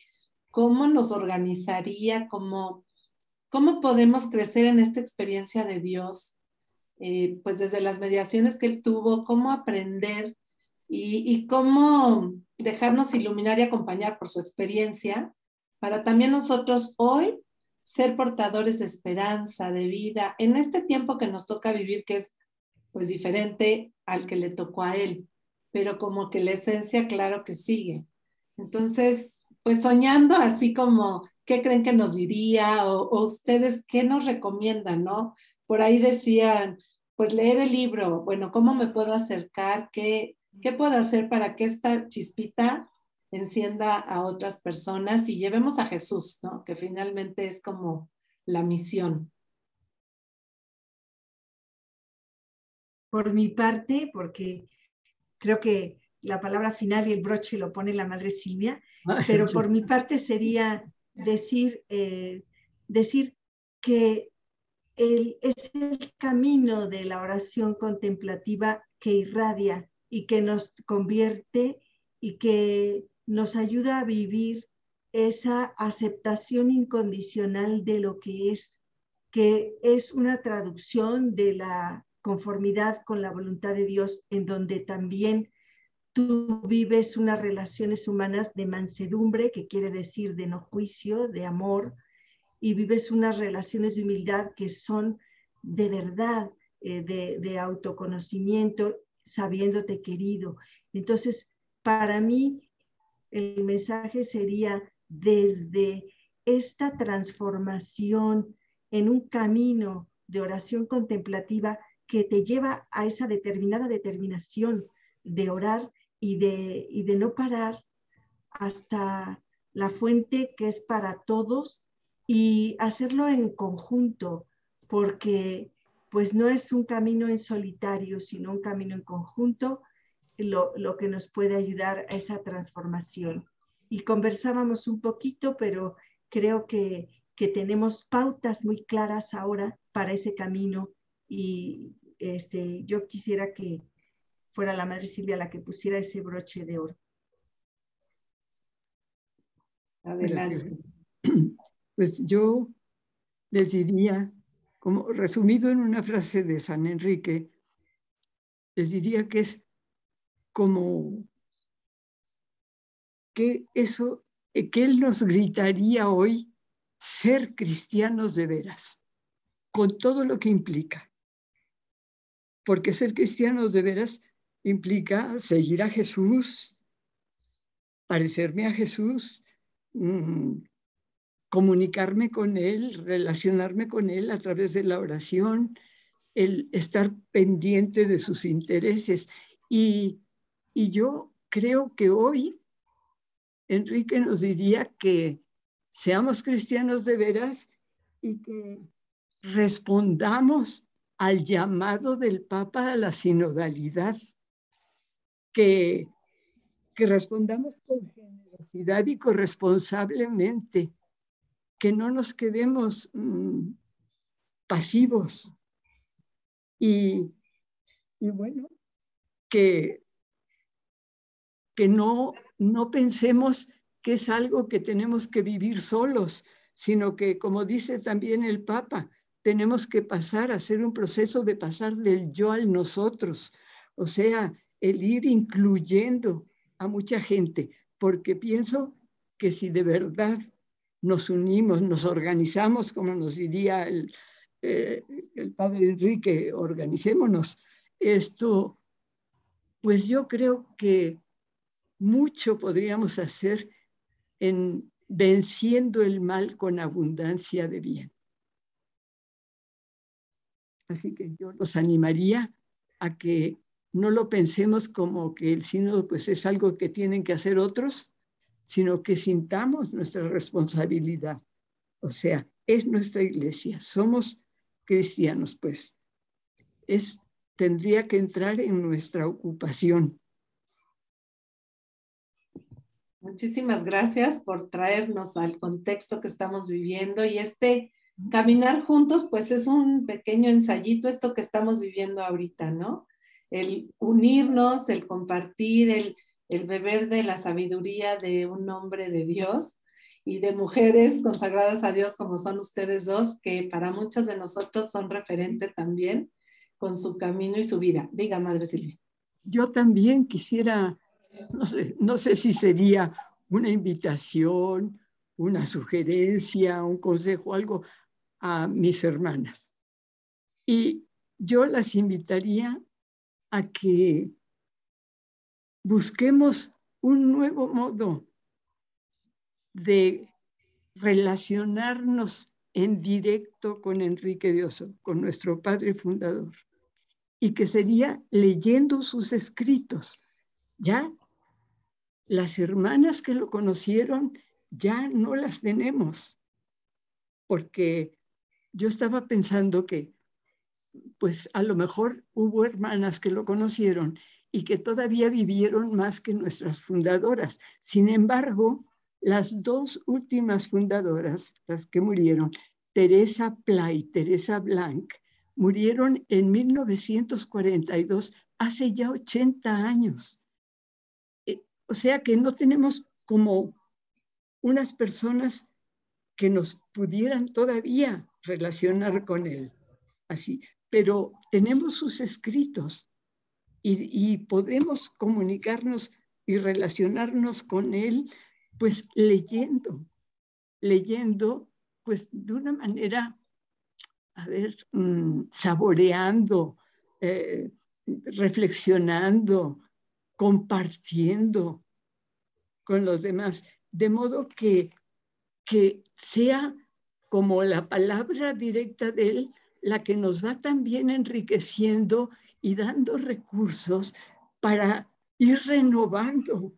S1: ¿Cómo nos organizaría? ¿Cómo, cómo podemos crecer en esta experiencia de Dios? Eh, pues desde las mediaciones que él tuvo, cómo aprender y, y cómo dejarnos iluminar y acompañar por su experiencia para también nosotros hoy ser portadores de esperanza, de vida, en este tiempo que nos toca vivir, que es pues diferente al que le tocó a él, pero como que la esencia, claro que sigue. Entonces, pues soñando así como, ¿qué creen que nos diría? O, ustedes, ¿qué nos recomiendan, no? Por ahí decían, pues leer el libro, bueno, ¿cómo me puedo acercar? ¿Qué, qué puedo hacer para que esta chispita encienda a otras personas y llevemos a Jesús, ¿no? Que finalmente es como la misión.
S3: Por mi parte, porque creo que la palabra final y el broche lo pone la madre Silvia, pero por mi parte sería decir, eh, decir que el, es el camino de la oración contemplativa que irradia y que nos convierte y que nos ayuda a vivir esa aceptación incondicional de lo que es, que es una traducción de la conformidad con la voluntad de Dios, en donde también tú vives unas relaciones humanas de mansedumbre, que quiere decir de no juicio, de amor, y vives unas relaciones de humildad que son de verdad, eh, de, de autoconocimiento, sabiéndote querido. Entonces, para mí, el mensaje sería desde esta transformación en un camino de oración contemplativa que te lleva a esa determinada determinación de orar y de, y de no parar hasta la fuente que es para todos y hacerlo en conjunto, porque pues no es un camino en solitario, sino un camino en conjunto lo, que nos puede ayudar a esa transformación. Y conversábamos un poquito, pero creo que, que tenemos pautas muy claras ahora para ese camino y este, yo quisiera que fuera la Madre Silvia la que pusiera ese broche de oro.
S2: Adelante. Pues yo les diría, como resumido en una frase de San Enrique, les diría que es como que eso, eh, que Él nos gritaría hoy ser cristianos de veras, con todo lo que implica. Porque ser cristianos de veras implica seguir a Jesús, parecerme a Jesús, mm, comunicarme con Él, relacionarme con Él a través de la oración, el estar pendiente de sus intereses. Y y yo creo que hoy Enrique nos diría que seamos cristianos de veras y que respondamos al llamado del Papa a la sinodalidad, que, respondamos con generosidad y corresponsablemente, que no nos quedemos mm, pasivos. Y, y, bueno, que, que no, no pensemos que es algo que tenemos que vivir solos, sino que, como dice también el Papa, tenemos que pasar a hacer un proceso de pasar del yo al nosotros, o sea, el ir incluyendo a mucha gente, porque pienso que si de verdad nos unimos, nos organizamos, como nos diría el, eh, el padre Enrique, organicémonos, esto, pues yo creo que mucho podríamos hacer en venciendo el mal con abundancia de bien. Así que yo los animaría a que no lo pensemos como que el sínodo pues es algo que tienen que hacer otros, sino que sintamos nuestra responsabilidad. O sea, es nuestra iglesia, somos cristianos, pues. Es, tendría que entrar en nuestra ocupación.
S1: Muchísimas gracias por traernos al contexto que estamos viviendo y este caminar juntos, pues es un pequeño ensayito, esto que estamos viviendo ahorita, ¿no? El unirnos, el compartir, el, el beber de la sabiduría de un hombre de Dios y de mujeres consagradas a Dios como son ustedes dos, que para muchos de nosotros son referente también con su camino y su vida. Diga, Madre Silvia.
S2: Yo también quisiera, no sé, no sé si sería una invitación, una sugerencia, un consejo, algo a mis hermanas. Y yo las invitaría a que busquemos un nuevo modo de relacionarnos en directo con Enrique Dioso, con nuestro padre fundador, y que sería leyendo sus escritos. Ya las hermanas que lo conocieron ya no las tenemos, porque yo estaba pensando que, pues a lo mejor hubo hermanas que lo conocieron y que todavía vivieron más que nuestras fundadoras. Sin embargo, las dos últimas fundadoras, las que murieron, Teresa Pla y Teresa Blanc, murieron en 1942, hace ya 80 años. Eh, o sea que no tenemos como unas personas que nos pudieran todavía relacionar con él. Así, pero tenemos sus escritos y, podemos comunicarnos y relacionarnos con él pues leyendo, leyendo pues de una manera, a ver, mm, saboreando, eh, reflexionando, compartiendo con los demás, de modo que, que sea como la palabra directa de él la que nos va también enriqueciendo y dando recursos para ir renovando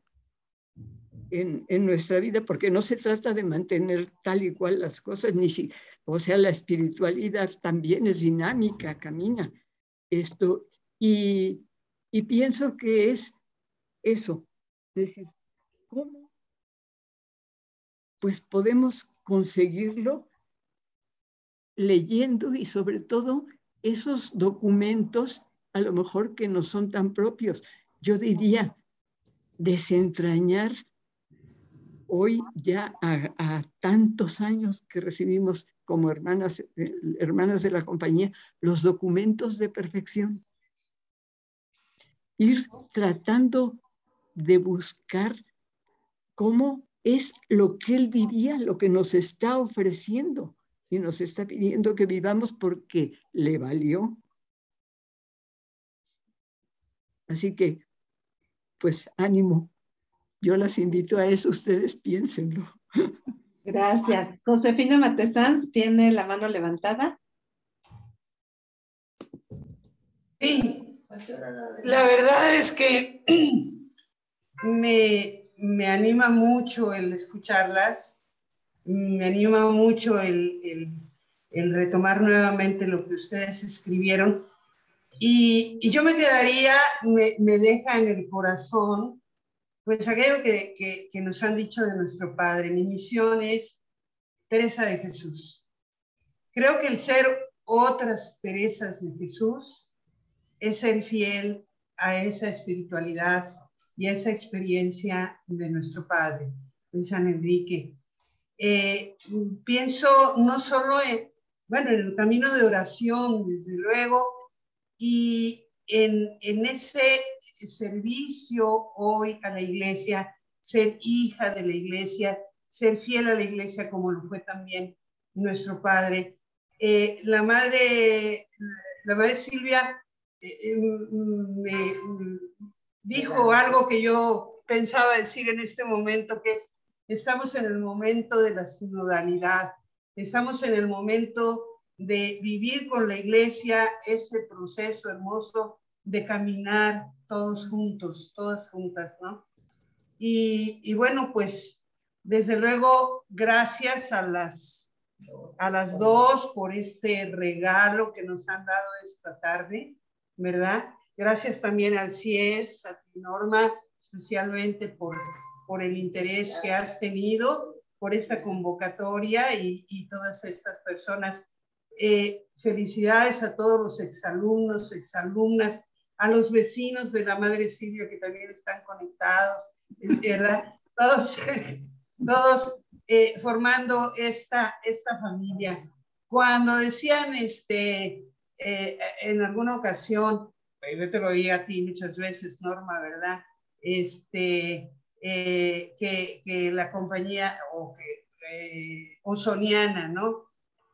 S2: en, nuestra vida, porque no se trata de mantener tal y cual las cosas, ni si, o sea, la espiritualidad también es dinámica, camina. Esto, y, y pienso que es eso, es decir, ¿cómo? Pues podemos conseguirlo leyendo y sobre todo esos documentos a lo mejor que no son tan propios. Yo diría, desentrañar hoy ya a, tantos años que recibimos como hermanas, eh, hermanas de la compañía los documentos de perfección. Ir tratando de buscar cómo es lo que él vivía, lo que nos está ofreciendo y nos está pidiendo que vivamos porque le valió. Así que, pues ánimo, yo las invito a eso, ustedes piénsenlo.
S1: Gracias. Josefina Matesanz tiene la mano levantada.
S7: Sí, la verdad es que me, me anima mucho el escucharlas, me anima mucho el, retomar nuevamente lo que ustedes escribieron. Y, yo me quedaría, me, me deja en el corazón pues aquello que, que, que nos han dicho de nuestro Padre. Mi misión es Teresa de Jesús. Creo que el ser otras Teresas de Jesús es ser fiel a esa espiritualidad y a esa experiencia de nuestro Padre, de San Enrique. Eh, pienso no solo en, bueno, en el camino de oración, desde luego, y en, en ese servicio hoy a la iglesia, ser hija de la iglesia, ser fiel a la iglesia como lo fue también nuestro padre. Eh, la madre, la madre Silvia eh, eh, me dijo algo que yo pensaba decir en este momento, que es, estamos en el momento de la sinodalidad, estamos en el momento de vivir con la iglesia ese proceso hermoso de caminar todos juntos, todas juntas, ¿no? Y, bueno, pues desde luego, gracias a las, a las dos por este regalo que nos han dado esta tarde, ¿verdad? Gracias también al CIES, a Norma, especialmente por, por el interés que has tenido, por esta convocatoria y, y todas estas personas. Eh, felicidades a todos los exalumnos, exalumnas, a los vecinos de la Madre Silvia que también están conectados, ¿verdad? Todos todos eh, formando esta, esta familia. Cuando decían este, eh, en alguna ocasión, yo te lo oí a ti muchas veces, Norma, ¿verdad? Este, eh, que, la compañía o que, Osoniana, ¿no?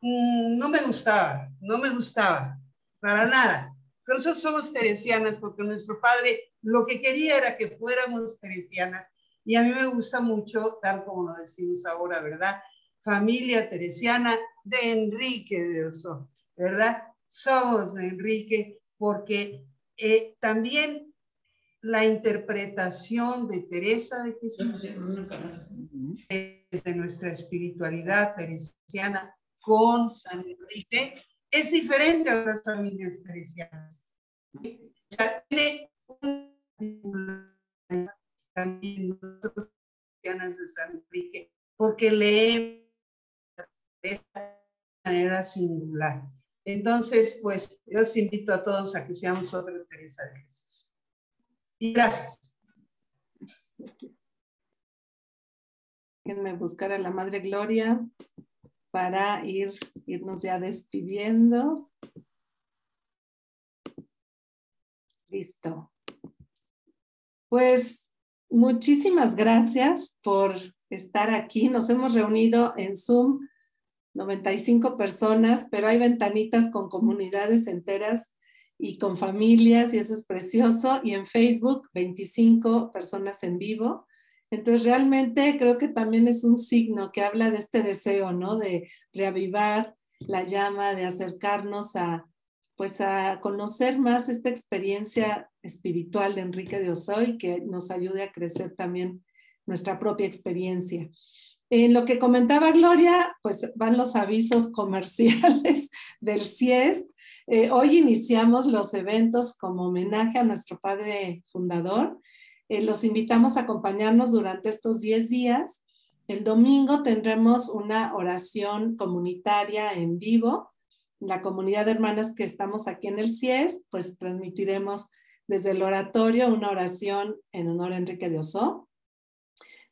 S7: Mm, no me gustaba, no me gustaba, para nada. Nosotros somos teresianas porque nuestro padre lo que quería era que fuéramos teresianas y a mí me gusta mucho, tal como lo decimos ahora, ¿verdad? Familia teresiana de Enrique de Oso, ¿verdad? Somos de Enrique porque eh, también la interpretación de Teresa de Jesús desde nuestra espiritualidad teresiana con San Enrique es diferente a otras familias teresianas. O sea, tiene también nosotros de San Enrique, porque leemos de esta manera singular. Entonces, pues, yo os invito a todos a que seamos otra Teresa de Jesús. Gracias.
S1: Déjenme buscar a la Madre Gloria para ir, irnos ya despidiendo. Listo. Pues Muchísimas gracias por estar aquí. Nos hemos reunido en Zoom 95 personas, pero hay ventanitas con comunidades enteras y con familias y eso es precioso. Y en Facebook 25 personas en vivo. Entonces realmente creo que también es un signo que habla de este deseo, ¿no? De reavivar la llama, de acercarnos a, pues a conocer más esta experiencia espiritual de Enrique de Osoy que nos ayude a crecer también nuestra propia experiencia. En lo que comentaba Gloria, pues van los avisos comerciales del CIES. Eh, hoy iniciamos los eventos como homenaje a nuestro padre fundador. Eh, los invitamos a acompañarnos durante estos 10 días. El domingo tendremos una oración comunitaria en vivo la comunidad de hermanas que estamos aquí en el CIES, pues transmitiremos desde el oratorio una oración en honor a Enrique de Oso.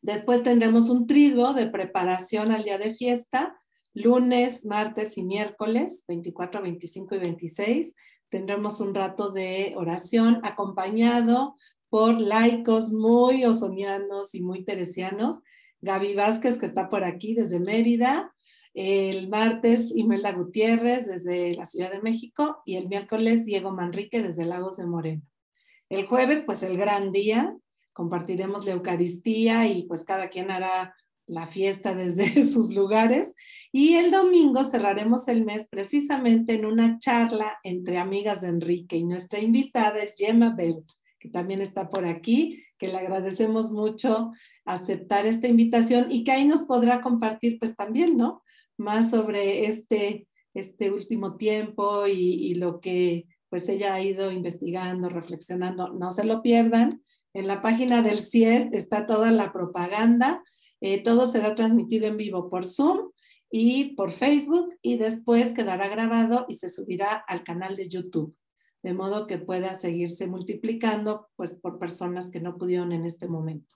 S1: Después tendremos un triduo de preparación al día de fiesta, lunes, martes y miércoles, 24, 25 y 26. Tendremos un rato de oración acompañado por laicos muy osonianos y muy teresianos. Gaby Vázquez, que está por aquí desde Mérida, el martes, Imelda Gutiérrez desde la Ciudad de México y el miércoles, Diego Manrique desde Lagos de Moreno. El jueves, pues el gran día, compartiremos la Eucaristía y pues cada quien hará la fiesta desde sus lugares. Y el domingo cerraremos el mes precisamente en una charla entre amigas de Enrique y nuestra invitada es Gemma Bell, que también está por aquí, que le agradecemos mucho aceptar esta invitación y que ahí nos podrá compartir pues también, ¿no? más sobre este, este último tiempo y, lo que pues ella ha ido investigando, reflexionando. No se lo pierdan En la página del CIES está toda la propaganda. Eh, todo será transmitido en vivo por Zoom y por Facebook y después quedará grabado y se subirá al canal de YouTube, de modo que pueda seguirse multiplicando pues por personas que no pudieron en este momento.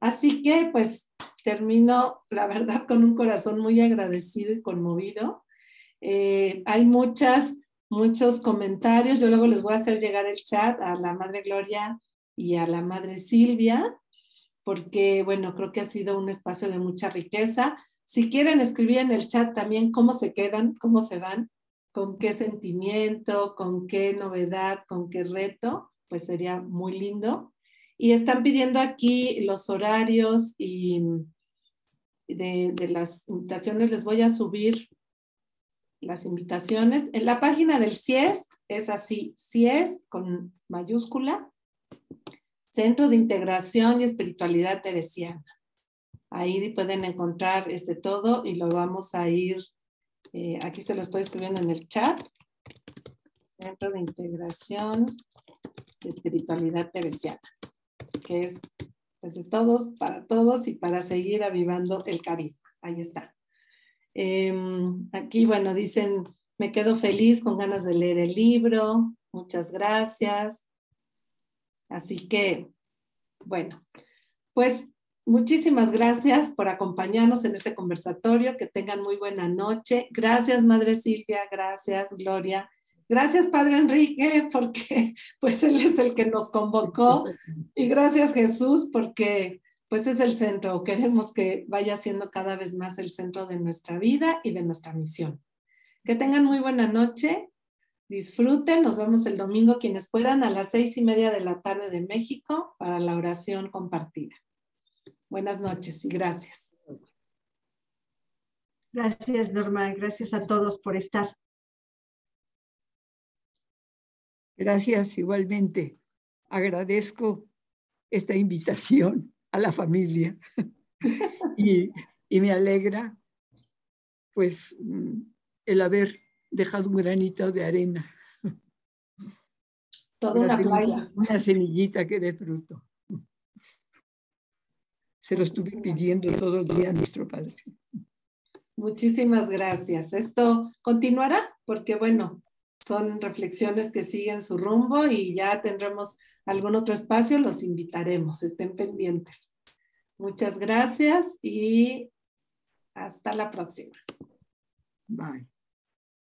S1: Así que pues termino, la verdad, con un corazón muy agradecido y conmovido. Eh, hay muchas, muchos comentarios. Yo luego les voy a hacer llegar el chat a la Madre Gloria y a la Madre Silvia, porque, bueno, creo que ha sido un espacio de mucha riqueza. Si quieren escribir en el chat también cómo se quedan, cómo se van, con qué sentimiento, con qué novedad, con qué reto, pues sería muy lindo. Y están pidiendo aquí los horarios y de, de las invitaciones. Les voy a subir las invitaciones. En la página del CIEST es así, CIEST con mayúscula, Centro de Integración y Espiritualidad Teresiana. Ahí pueden encontrar este todo y lo vamos a ir, eh, aquí se lo estoy escribiendo en el chat. Centro de Integración y Espiritualidad Teresiana, que es pues, de todos, para todos y para seguir avivando el carisma. Ahí está. Em, aquí, bueno, dicen, me quedo feliz con ganas de leer el libro. Muchas gracias. Así que, bueno, pues Muchísimas gracias por acompañarnos en este conversatorio. Que tengan muy buena noche. Gracias, Madre Silvia. Gracias, Gloria. Gracias, Padre Enrique, porque pues él es el que nos convocó. Y gracias, Jesús, porque pues es el centro. Queremos que vaya siendo cada vez más el centro de nuestra vida y de nuestra misión. Que tengan muy buena noche. Disfruten. Nos vemos el domingo, quienes puedan, a las seis y media de la tarde de México para la oración compartida. Buenas noches y gracias.
S3: Gracias, Norma. Gracias a todos por estar.
S2: Gracias igualmente. Agradezco esta invitación a la familia y, me alegra pues el haber dejado un granito de arena.
S1: Toda una, playa.
S2: Una semillita que dé fruto. Se lo estuve pidiendo todo el día a nuestro Padre.
S1: Muchísimas gracias. Esto continuará porque, bueno, son reflexiones que siguen su rumbo y ya tendremos algún otro espacio, los invitaremos, estén pendientes. Muchas gracias y hasta la próxima.
S2: Bye.